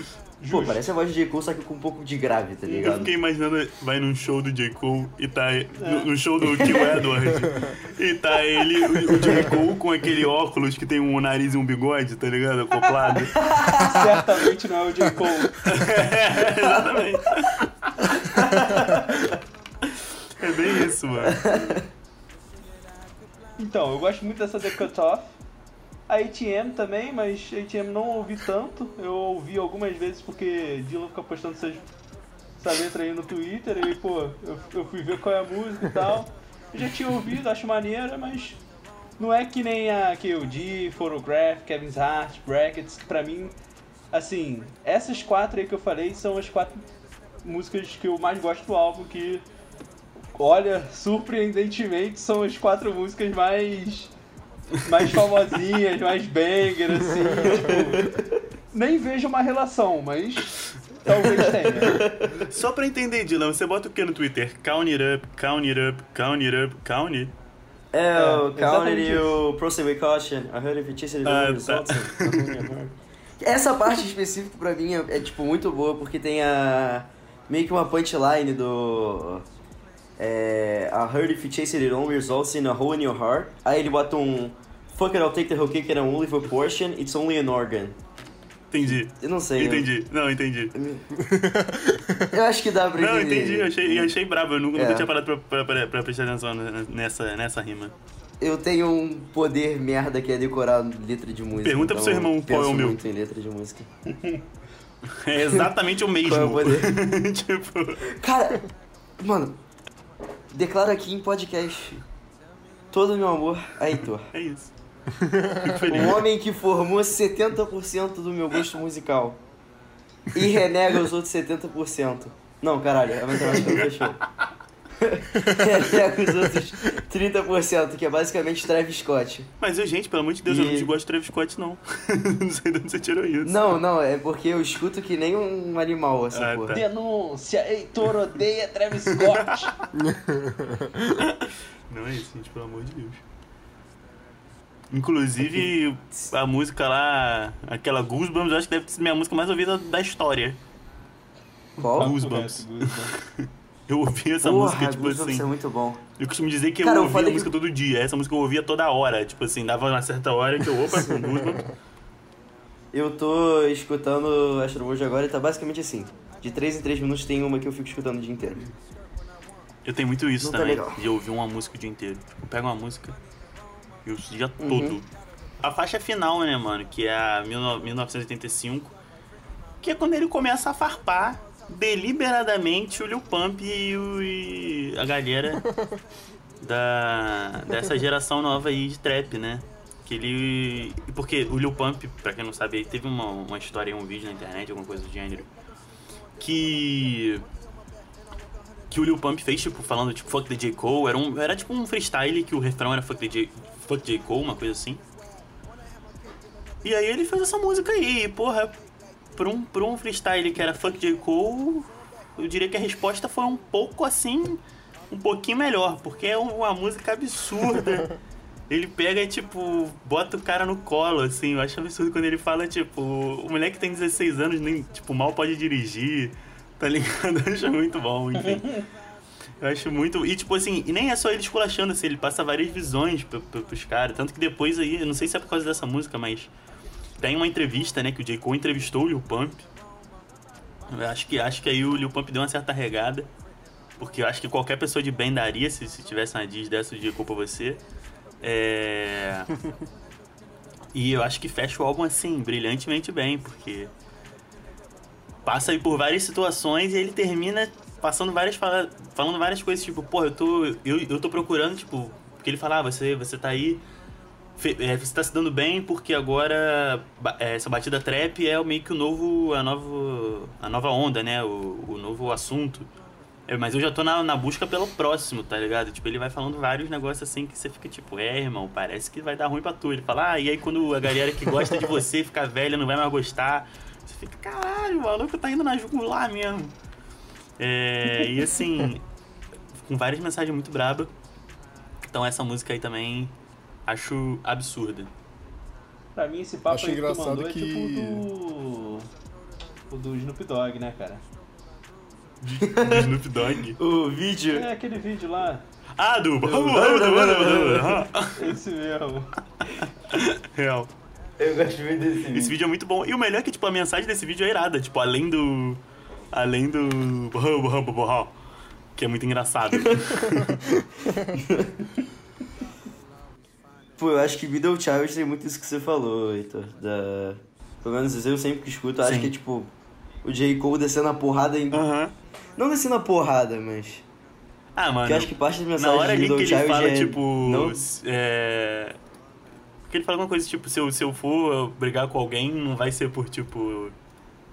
Pô, Justo. parece a voz de J. Cole, só que com um pouco de grave, tá Eu ligado? fiquei imaginando, vai num show do J. Cole e tá. No, no show do Kill Edward. e tá ele, o, o J. Cole com aquele óculos que tem um nariz e um bigode, tá ligado? Acoplado. Certamente não é o J. Cole. É, exatamente. É bem isso, mano. Então, eu gosto muito dessa The Cut Off. A ATM também, mas a ATM não ouvi tanto. Eu ouvi algumas vezes porque Dylan fica postando essas, essa letra aí no Twitter e, pô, eu, eu fui ver qual é a música e tal. Eu já tinha ouvido, acho maneira, mas não é que nem a KOD, Photograph, Kevin's Heart, Brackets, que pra mim, assim, essas quatro aí que eu falei são as quatro músicas que eu mais gosto do álbum, que Olha, surpreendentemente são as quatro músicas mais mais famosinhas, mais banger, assim, tipo, nem vejo uma relação, mas talvez tenha. Só pra entender, Dylan, você bota o que no Twitter? Count it up, count it up, count it up, count it. É, É, o Counter exatamente e o Proceed with Caution. I heard if you chase it, Ah, it in- Essa parte específica pra mim é, é, tipo muito boa porque tem a meio que uma punchline do é, I heard if you chase it, it only results in a hole in your heart. Aí ele bota um Fuck it, I'll take the whole cake and I only for portion. It's only an organ. Entendi. Eu não sei. eu- Entendi. Não, entendi. Eu, acho que dá pra Não, entender. entendi. Eu achei, eu achei brabo. Eu nunca, É. nunca tinha parado pra, pra, pra, pra prestar atenção nessa, nessa rima. Eu tenho um poder merda que é decorar letra de música. Pergunta pro então seu irmão eu qual é o meu. muito em letra de música. É exatamente o mesmo. Qual é o poder? tipo, Cara, mano, declaro aqui em podcast todo o meu amor a Heitor. é isso. Um homem que formou 70% do meu gosto musical e renega os outros 70%. Não, caralho, a matemática não fechou. Renega os outros 30%, que é basicamente Travis Scott. Mas eu, gente, pelo amor de Deus, eu não E- gosto de Travis Scott, não. não sei de onde você tirou isso. Não, não, é porque eu escuto que nem um animal essa Ah, porra. tá. Denúncia, Heitor odeia Travis Scott. Não é isso, gente, pelo amor de Deus. Inclusive, a música lá, aquela Goosebumps, eu acho que deve ser minha música mais ouvida da história. Qual? Goosebumps. Eu ouvi essa Porra, música, tipo Goosebumps assim. é muito bom. Eu costumo dizer que Cara, eu eu ouvia a falei música que- todo dia. Essa música eu ouvia toda hora. Tipo assim, dava uma certa hora que eu, opa, Goosebumps. Eu tô escutando Astro World agora e tá basicamente assim. De 3 em 3 minutos tem uma que eu fico escutando o dia inteiro. Eu tenho muito isso Não tá também, legal. de ouvir uma música o dia inteiro. Tipo, eu pego uma música e eu o dia Uhum. todo. A faixa final, né, mano, que é a 19- 1985, que é quando ele começa a farpar deliberadamente o Lil Pump e, o- e a galera da, dessa geração nova aí de trap, né? Que ele. Porque o Lil Pump, pra quem não sabe, teve uma, uma história, um vídeo na internet, alguma coisa do gênero, que que o Lil Pump fez, tipo, falando, tipo, fuck the J. Cole. Era, um, era tipo um freestyle que o refrão era fuck the J, fuck J. Cole, uma coisa assim. E aí ele fez essa música aí, e, porra, pra um, pra um freestyle que era fuck J. Cole, eu diria que a resposta foi um pouco assim, um pouquinho melhor, porque é uma música absurda. Ele pega e, tipo, bota o cara no colo, assim. Eu acho absurdo quando ele fala, tipo, o moleque tem 16 anos, nem, tipo, mal pode dirigir, tá ligado? Eu acho muito bom, enfim. Eu acho muito. E, tipo, assim, e nem é só ele esculachando, assim, ele passa várias visões pro, pro, pros caras. Tanto que depois aí, eu não sei se é por causa dessa música, mas tem uma entrevista, né, que o J. Cole entrevistou o Lil Pump. Eu acho que, acho que aí o Lil Pump deu uma certa regada. Porque eu acho que qualquer pessoa de bem daria se, se tivesse uma diz dessa de culpa você. É... e eu acho que fecha o álbum assim, brilhantemente bem, porque passa aí por várias situações e ele termina passando várias fala- falando várias coisas, tipo, pô, eu tô. Eu, eu tô procurando, tipo, porque ele fala, ah, você, você tá aí. É, você tá se dando bem porque agora é, essa batida trap é meio que o novo. a nova. a nova onda, né? O, o novo assunto. É, mas eu já tô na, na busca pelo próximo, tá ligado? Tipo, ele vai falando vários negócios assim que você fica tipo, é, irmão, parece que vai dar ruim pra tu. Ele fala, ah, e aí quando a galera que gosta de você ficar velha não vai mais gostar. Você fica, caralho, o maluco tá indo na jugular mesmo. É, e assim, com várias mensagens muito braba. Então essa música aí também acho absurda. Pra mim esse papo Acho aí que tu engraçado mandou é que- tipo do... O do Snoop Dogg, né, cara? Do Snoop Dogg. O vídeo. É aquele vídeo lá. Ah, do... Esse mesmo. Real. Eu gosto muito desse Esse vídeo. vídeo é muito bom. E o melhor é que, tipo, a mensagem desse vídeo é irada. Tipo, além do... Além do... Que é muito engraçado. Eu acho que Middle Child tem muito isso que você falou, Heitor. Da... Pelo menos eu sempre que escuto, acho que é tipo. O J. Cole descendo a porrada em. Aham. Não descendo a porrada, mas. Ah, mano. Porque eu acho que parte da Na mensagem hora ali que ele Child fala, é. tipo. Não... É. Que ele fala alguma coisa tipo, se eu, se eu for brigar com alguém, não vai ser por, tipo.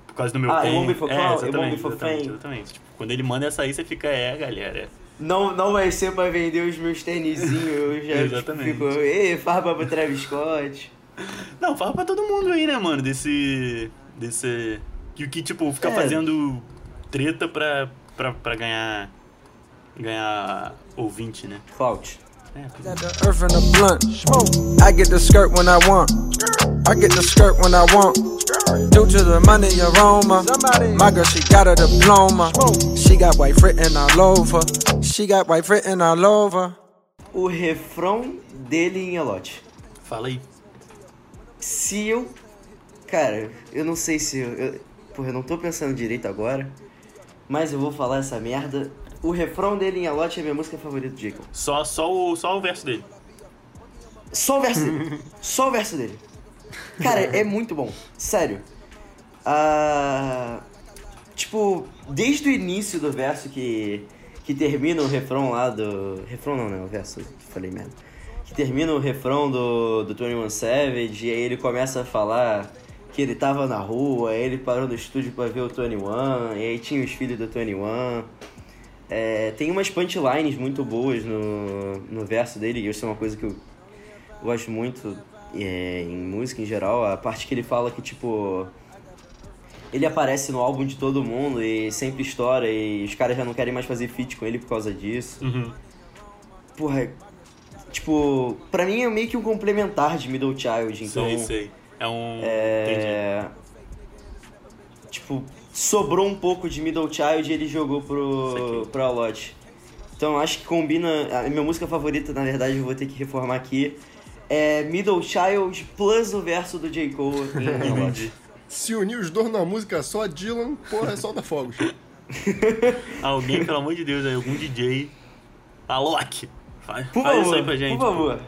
Por causa do meu Ah, it tempo. won't be for é, exatamente, exatamente, exatamente. Tipo, quando ele manda essa aí, você fica, é, galera. Não, não vai ser pra vender os meus tênisinhos. Eu já Exatamente. fico. Ei, farba pro Travis Scott. Não, fala pra todo mundo aí, né, mano, desse. Desse. Que, que tipo, fica É. fazendo treta pra, pra, pra ganhar. Ganhar ouvinte, né? Clout. Pois. Got the earth and the blunt. I get the skirt when I want. I get the skirt when I want. Due to the money aroma. My girl, she got a diploma. She got white written all over. She got white written all over. O refrão dele em Elote. Fala aí. Se eu. Cara, eu não sei se. Eu, eu, porra, eu não tô pensando direito agora. Mas eu vou falar essa merda. O refrão dele em Elote é minha música favorita do Jacob. Só, só, o, só o verso dele. Só o verso dele. Só o verso dele. Cara, é muito bom. Sério. Ah, tipo, desde o início do verso que, que termina o refrão lá do. Refrão não, né? O verso, falei merda. Que termina o refrão do, do 21 Savage e aí ele começa a falar que ele tava na rua, aí ele parou no estúdio pra ver o 21, e aí tinha os filhos do 21. É, tem umas punchlines muito boas no, no verso dele, e isso é uma coisa que eu gosto muito é, em música em geral, a parte que ele fala que, tipo, ele aparece no álbum de todo mundo e sempre estoura e os caras já não querem mais fazer feat com ele por causa disso. Uhum. Porra, tipo, pra mim é meio que um complementar de Middle Child, então... sei, sei. É um. Entendi. É... Tipo, sobrou um pouco de Middle Child e ele jogou pro, pro Alot. Então acho que combina. A minha música favorita, na verdade, eu vou ter que reformar aqui. É Middle Child plus o verso do J. Cole em Alot. Se unir os dois na música só, Dylan, porra, solta fogos. Alguém, pelo amor de Deus, aí, algum DJ. Alok! Faz, Por faz favor, isso aí pra gente. por favor.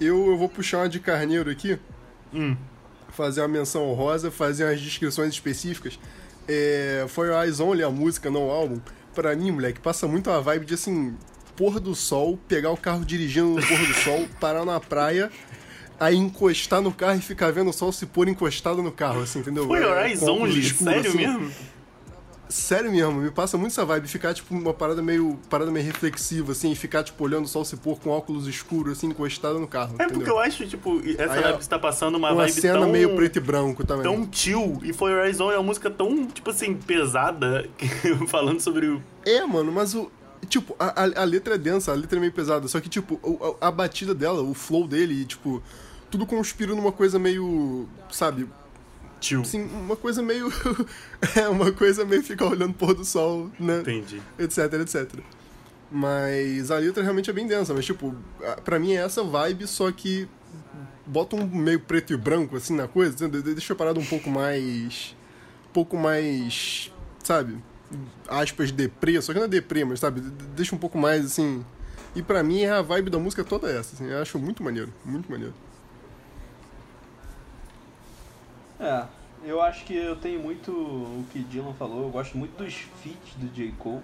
Eu, eu vou puxar uma de carneiro aqui, Hum. Fazer uma menção honrosa, fazer umas descrições específicas. É, foi o Eyes Only, a música, não o álbum. Pra mim, moleque, passa muito a vibe de assim, pôr do sol, pegar o carro dirigindo no pôr do sol, parar na praia, aí encostar no carro e ficar vendo o sol se pôr encostado no carro, assim, entendeu? Foi É, Horizon Only? escuros, Sério assim. mesmo? Sério mesmo, me passa muito essa vibe, ficar tipo uma parada meio, parada meio reflexiva, assim, e ficar tipo olhando o sol se pôr com óculos escuros, assim, encostado no carro. É entendeu? porque eu acho, tipo, essa Aí, vibe que você tá passando uma, uma vibe cena tão... meio preto e branco também. Tão chill, e foi Horizon é uma música tão, tipo assim, pesada, falando sobre o... É, mano, mas o. Tipo, a, a, a letra é densa, a letra é meio pesada, só que, tipo, a, a batida dela, o flow dele, e, tipo, tudo conspira numa coisa meio. Sabe? Chill. Assim, uma coisa meio. é, uma coisa meio ficar olhando o pôr do sol, né? Entendi. etc, etc. Mas a letra realmente é bem densa, mas tipo, pra mim é essa vibe, só que bota um meio preto e branco assim na coisa, de- de- deixa a parada um pouco mais. um pouco mais. sabe? Aspas deprê, só que não é deprê, mas sabe? de- de- Deixa um pouco mais assim. E pra mim a vibe da música toda é essa, assim, eu acho muito maneiro, muito maneiro. É, eu acho que eu tenho muito o que Dylan falou, eu gosto muito dos feats do J. Cole.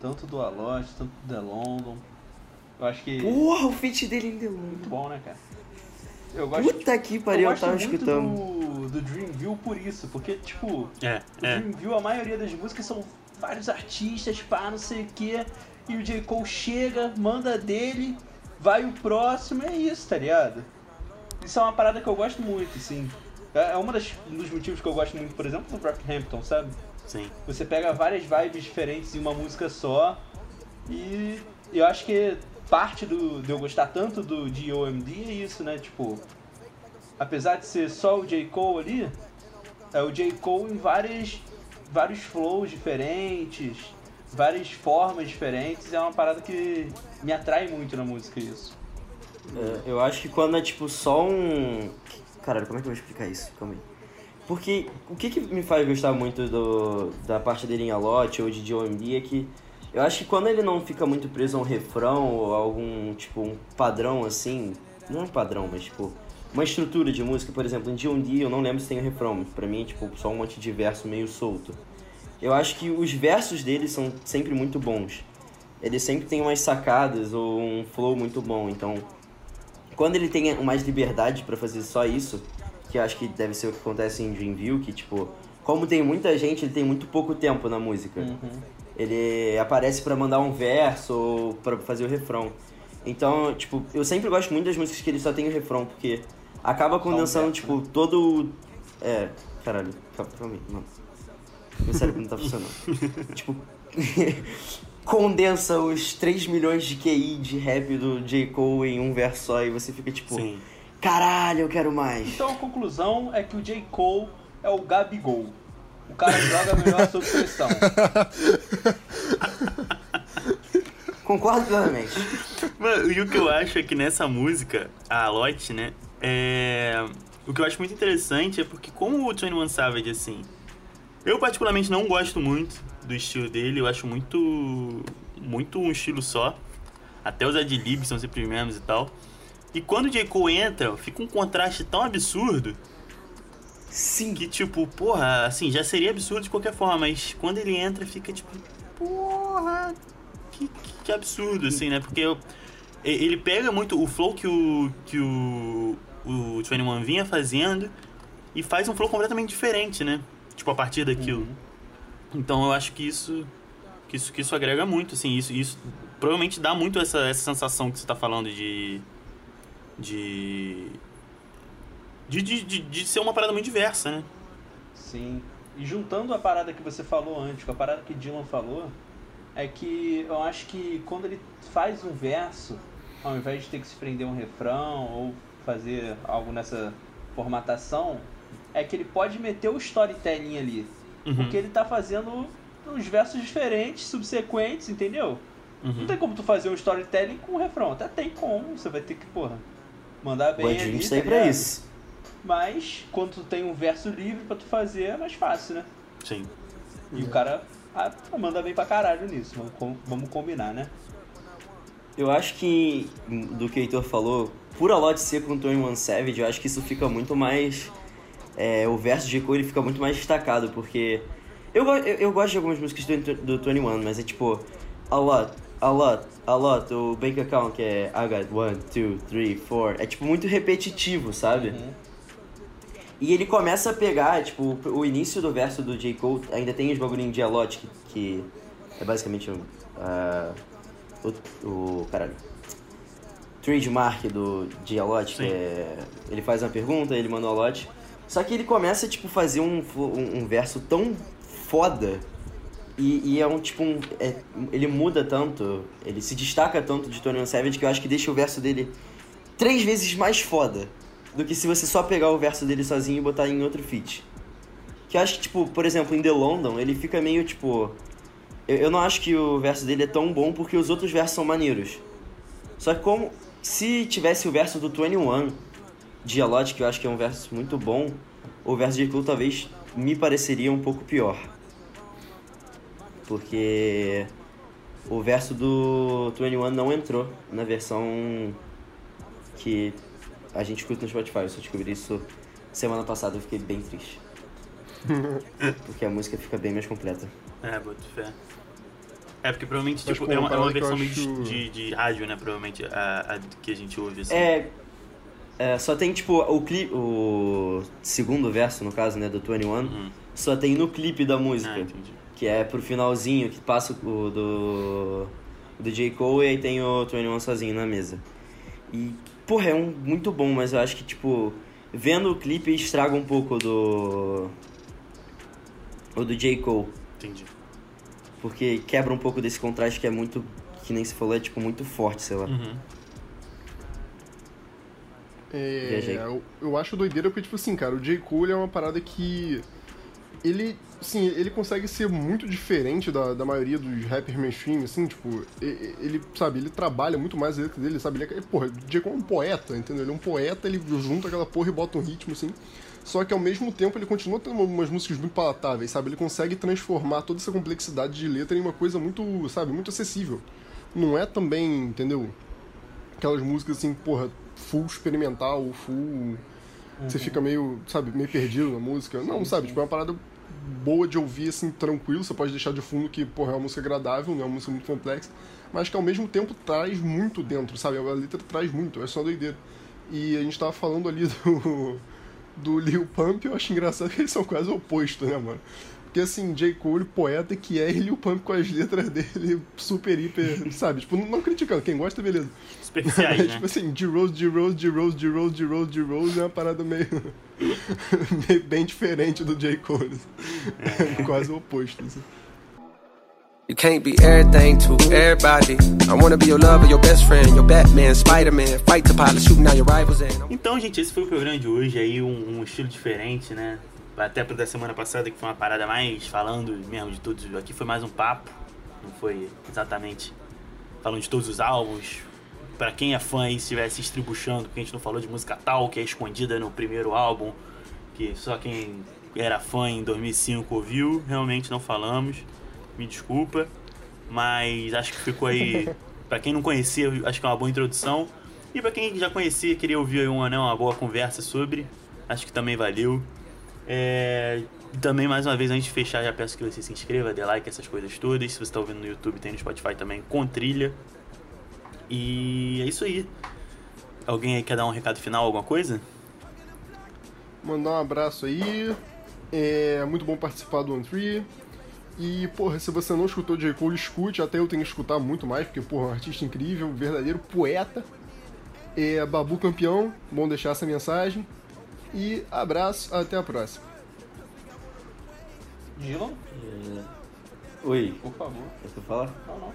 Tanto do Alot, tanto do The London. Eu acho que. Porra, o feat dele em The London. Muito bom, né, cara? Eu gosto, Puta que pariu, eu eu tava muito escutando. do, do Dreamville por isso, porque, tipo, É, o é. Dreamville, a maioria das músicas são vários artistas, pá, não sei o quê, e o J. Cole chega, manda dele, vai o próximo, é isso, tá ligado? Isso é uma parada que eu gosto muito, assim. É é uma das, um dos motivos que eu gosto muito, por exemplo, do Brockhampton, sabe? Sim. Você pega várias vibes diferentes em uma música só, e eu acho que parte do, de eu gostar tanto do DOMD é isso, né? Tipo, apesar de ser só o J. Cole ali, é o J. Cole em várias, vários flows diferentes, várias formas diferentes. É uma parada que me atrai muito na música isso. É, eu acho que quando é tipo só um. Caralho, como é que eu vou explicar isso? Calma aí. Porque o que, que me faz gostar muito do, da parte dele em Alot ou de DOMD é que eu acho que quando ele não fica muito preso a um refrão ou a algum, tipo, um padrão assim, não um padrão, mas tipo, uma estrutura de música, por exemplo, em D&D eu não lembro se tem um refrão, pra mim é tipo só um monte de verso meio solto. Eu acho que os versos dele são sempre muito bons. Ele sempre tem umas sacadas ou um flow muito bom, então quando ele tem mais liberdade pra fazer só isso, que eu acho que deve ser o que acontece em Dreamville, que tipo, como tem muita gente, ele tem muito pouco tempo na música. Ele aparece pra mandar um verso ou pra fazer o refrão. Então, tipo, eu sempre gosto muito das músicas que ele só tem o refrão, porque acaba condensando, tipo, todo o. É, caralho, calma, calma aí, mano. Meu cérebro não tá funcionando. tipo, condensa os 3 milhões de QI de rap do J. Cole em um verso só e você fica tipo, Sim. caralho, eu quero mais. Então a conclusão é que o J. Cole é o Gabigol. O cara joga melhor sob pressão. Concordo plenamente. Mano, e o que eu acho é que nessa música, a Alot, né? É... O que eu acho muito interessante é porque, como o 21 Savage, assim. Eu, particularmente, não gosto muito do estilo dele. Eu acho muito. Muito um estilo só. Até os adlibs são sempre os mesmos e tal. E quando o J. Cole entra, fica um contraste tão absurdo Sim. que, tipo, porra, assim, já seria absurdo de qualquer forma, mas quando ele entra, fica tipo, porra, que, que, absurdo, assim, né? Porque eu- ele pega muito o flow que o, que o, o 21 vinha fazendo e faz um flow completamente diferente, né? Tipo, a partir daquilo. Então eu acho que isso, que isso, que isso agrega muito, assim, isso, isso provavelmente dá muito essa, essa sensação que você tá falando de. de. De, de, de, de ser uma parada muito diversa, né? Sim. E juntando a parada que você falou antes com a parada que Dylan falou, é que eu acho que quando ele faz um verso, ao invés de ter que se prender um refrão ou fazer algo nessa formatação, é que ele pode meter o storytelling ali. Uhum. Porque ele tá fazendo uns versos diferentes, subsequentes, entendeu? Não Uhum. tem como tu fazer um storytelling com um refrão. Até tem como, você vai ter que, porra, mandar bem O ali, Dreams tá tem pra isso. Mas quando tu tem um verso livre pra tu fazer, é mais fácil, né? Sim. E o cara ah, manda bem pra caralho nisso, vamos, com- vamos combinar, né? Eu acho que, do que o Heitor falou, por a lot ser com o 21 Savage, eu acho que isso fica muito mais. É, o verso de Cole fica muito mais destacado, porque. Eu, eu, eu gosto de algumas músicas do, do 21, mas é tipo. A lot, a lot, a lot. O Bank Account que é I got one, two, three, four. É tipo muito repetitivo, sabe? E ele começa a pegar, tipo, o início do verso do J. Cole ainda tem os bagulhinhos de Alot, que, que é basicamente um, ah, o, o. Caralho. Trademark do de Alot, que é. Ele faz uma pergunta, ele manda o Alot. Só que ele começa, tipo, fazer um, um, um verso tão foda. E, e é um tipo um. é- ele muda tanto, ele se destaca tanto de Tony Savage que eu acho que deixa o verso dele três vezes mais foda do que se você só pegar o verso dele sozinho e botar em outro feat. Que eu acho que, tipo, por exemplo, em The London, ele fica meio tipo. Eu, eu não acho que o verso dele é tão bom porque os outros versos são maneiros. Só que como. Se tivesse o verso do 21 de Alot, que eu acho que é um verso muito bom, o verso de Cool talvez me pareceria um pouco pior. Porque o verso do 21 não entrou na versão que a gente escuta no Spotify. Eu só descobri isso semana passada, eu fiquei bem triste. Porque a música fica bem mais completa. É, boto fé. É, porque provavelmente, tipo, é uma é uma eu versão meio acho- de, de, de rádio, né? Provavelmente, a, a que a gente ouve, assim. É, é, só tem tipo o clipe, o segundo verso no caso, né, do 21, Uhum. só tem no clipe da música, Ah, entendi. que é pro finalzinho que passa o do do J Cole e aí tem o 21 sozinho na mesa. E porra, é um muito bom, mas eu acho que tipo vendo o clipe estraga um pouco do o do J Cole, Entendi. porque quebra um pouco desse contraste que é muito que nem se falou, é tipo muito forte, sei lá. Uhum. É, eu, eu acho doideira porque, tipo assim, cara, o J. Cole é uma parada que. Ele, sim, ele consegue ser muito diferente da, da maioria dos rappers mainstream, assim, tipo, ele, sabe, ele trabalha muito mais letra dele, sabe? Ele é, porra, o J. Cole é um poeta, entendeu? Ele é um poeta, ele junta aquela porra e bota um ritmo, assim. Só que ao mesmo tempo ele continua tendo umas músicas muito palatáveis, sabe? Ele consegue transformar toda essa complexidade de letra em uma coisa muito, sabe, muito acessível. Não é também, entendeu? Aquelas músicas assim, porra, full experimental, full. Você fica meio, sabe, meio perdido na música. Não, sabe, tipo, é uma parada boa de ouvir, assim, tranquilo. Você pode deixar de fundo que, porra, é uma música agradável, não é uma música muito complexa. Mas que ao mesmo tempo traz muito dentro, sabe? A letra traz muito, é só doideira. E a gente tava falando ali do. do Lil Pump, eu acho engraçado que eles são quase opostos, né, mano? Porque assim, J. Cole, poeta que é, e Lil Pump com as letras dele super, hiper, sabe? Tipo, não, não criticando, quem gosta, beleza. Superficiais, né? tipo assim, de Rose, de Rose, de Rose, de Rose, de Rose, de Rose é uma parada meio, bem diferente do J. Cole. É quase o oposto. Assim. You can't be everything to everybody. I wanna be your lover, your best friend, your Batman, Spider-Man. Fight the pilot, shooting down your rivals and Então, gente, esse foi o programa de hoje aí, um, um estilo diferente, né? Até pro da semana passada, que foi uma parada mais falando mesmo de todos. Aqui foi mais um papo, não foi exatamente falando de todos os álbuns. Pra quem é fã e estiver se estribuchando, porque a gente não falou de música tal, que é escondida no primeiro álbum, que só quem era fã em 2005 ouviu, realmente não falamos. Me desculpa, mas acho que ficou aí. pra quem não conhecia, acho que é uma boa introdução. E pra quem já conhecia, queria ouvir uma, né, uma boa conversa sobre, acho que também valeu. É, também, mais uma vez, antes de fechar, já peço que você se inscreva, dê like, essas coisas todas. Se você está ouvindo no YouTube, tem no Spotify também, com trilha. E é isso aí. Alguém aí quer dar um recado final, alguma coisa? Mandar um abraço aí. É muito bom participar do One Tree. E, porra, se você não escutou J. Cole, escute. Até eu tenho que escutar muito mais, porque, porra, é um artista incrível, verdadeiro poeta. É Babu campeão. Bom deixar essa mensagem. E abraço, até a próxima. Dylan, Oi, por favor. eu falar? Não, não.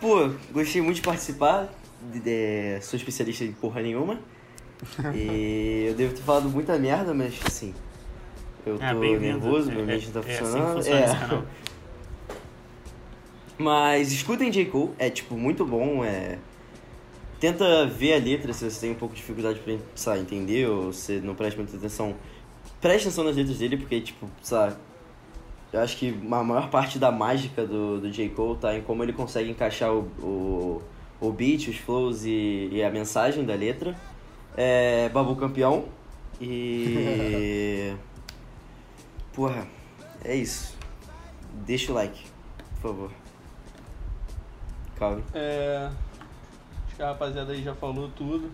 Pô, gostei muito de participar. de- de- sou especialista em porra nenhuma. E eu devo ter falado muita merda, mas assim. Eu tô Ah, bem-vindo. nervoso, É, meu mente não tá é assim que funcionando. funciona esse canal. Mas escutem J. Cole, é tipo muito bom, é. Tenta ver a letra se você tem um pouco de dificuldade pra sabe, entender ou se não presta muita atenção. Preste atenção nas letras dele, porque, tipo, sabe, eu acho que a maior parte da mágica do, do J. Cole tá em como ele consegue encaixar o, o, o beat, os flows e, e a mensagem da letra. É Babu Campeão. E. Porra, é isso. Deixa o like, por favor. Calma. É, acho que a rapaziada aí já falou tudo.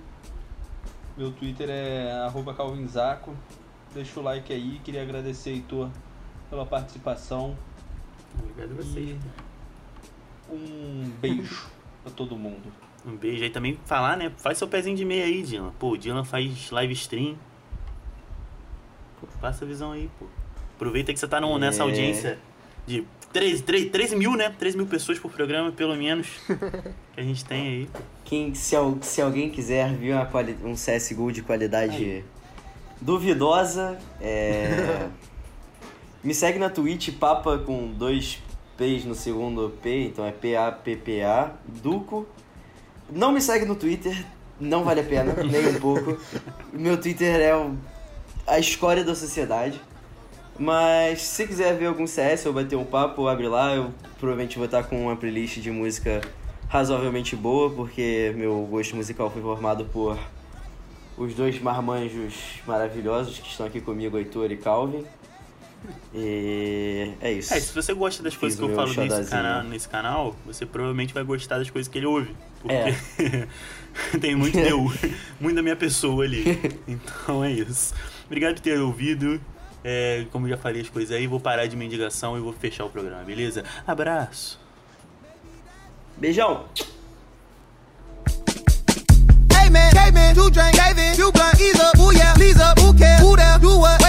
Meu Twitter é calvinzaco. Deixa o like aí. Queria agradecer, Heitor, pela participação. Obrigado a vocês. E um beijo pra todo mundo. Um beijo aí também. Falar, né? Faz seu pezinho de meia aí, Dylan. Pô, o Dylan faz live stream. Pô, passa a visão aí, pô. Aproveita que você tá no, nessa É. audiência de 13, 13, 13 mil, né? 13 mil pessoas por programa, pelo menos. que a gente tem aí. Quem, se, se alguém quiser ver uma quali- um CSGO de qualidade duvidosa, é... me segue na Twitch, Papa com dois P's no segundo P, então é P-A-P-P-A, Duco. Não me segue no Twitter, não vale a pena, nem um pouco. Meu Twitter é o- a escória da sociedade. Mas se quiser ver algum CS ou bater um papo, abre lá. Eu provavelmente vou estar com uma playlist de música razoavelmente boa, porque meu gosto musical foi formado por os dois marmanjos maravilhosos que estão aqui comigo, Heitor e Calvin. E é isso. É, se você gosta das coisas Fiz que eu falo nesse canal, nesse canal, você provavelmente vai gostar das coisas que ele ouve. Porque É. tem muito meu, muito da minha pessoa ali. Então é isso. Obrigado por ter ouvido. É, como já falei as coisas aí, vou parar de mendigação e vou fechar o programa, beleza? Abraço. Beijão. Hey man, two drink, gave blunt, ease up, ooh yeah, please up, who care, who there, do what?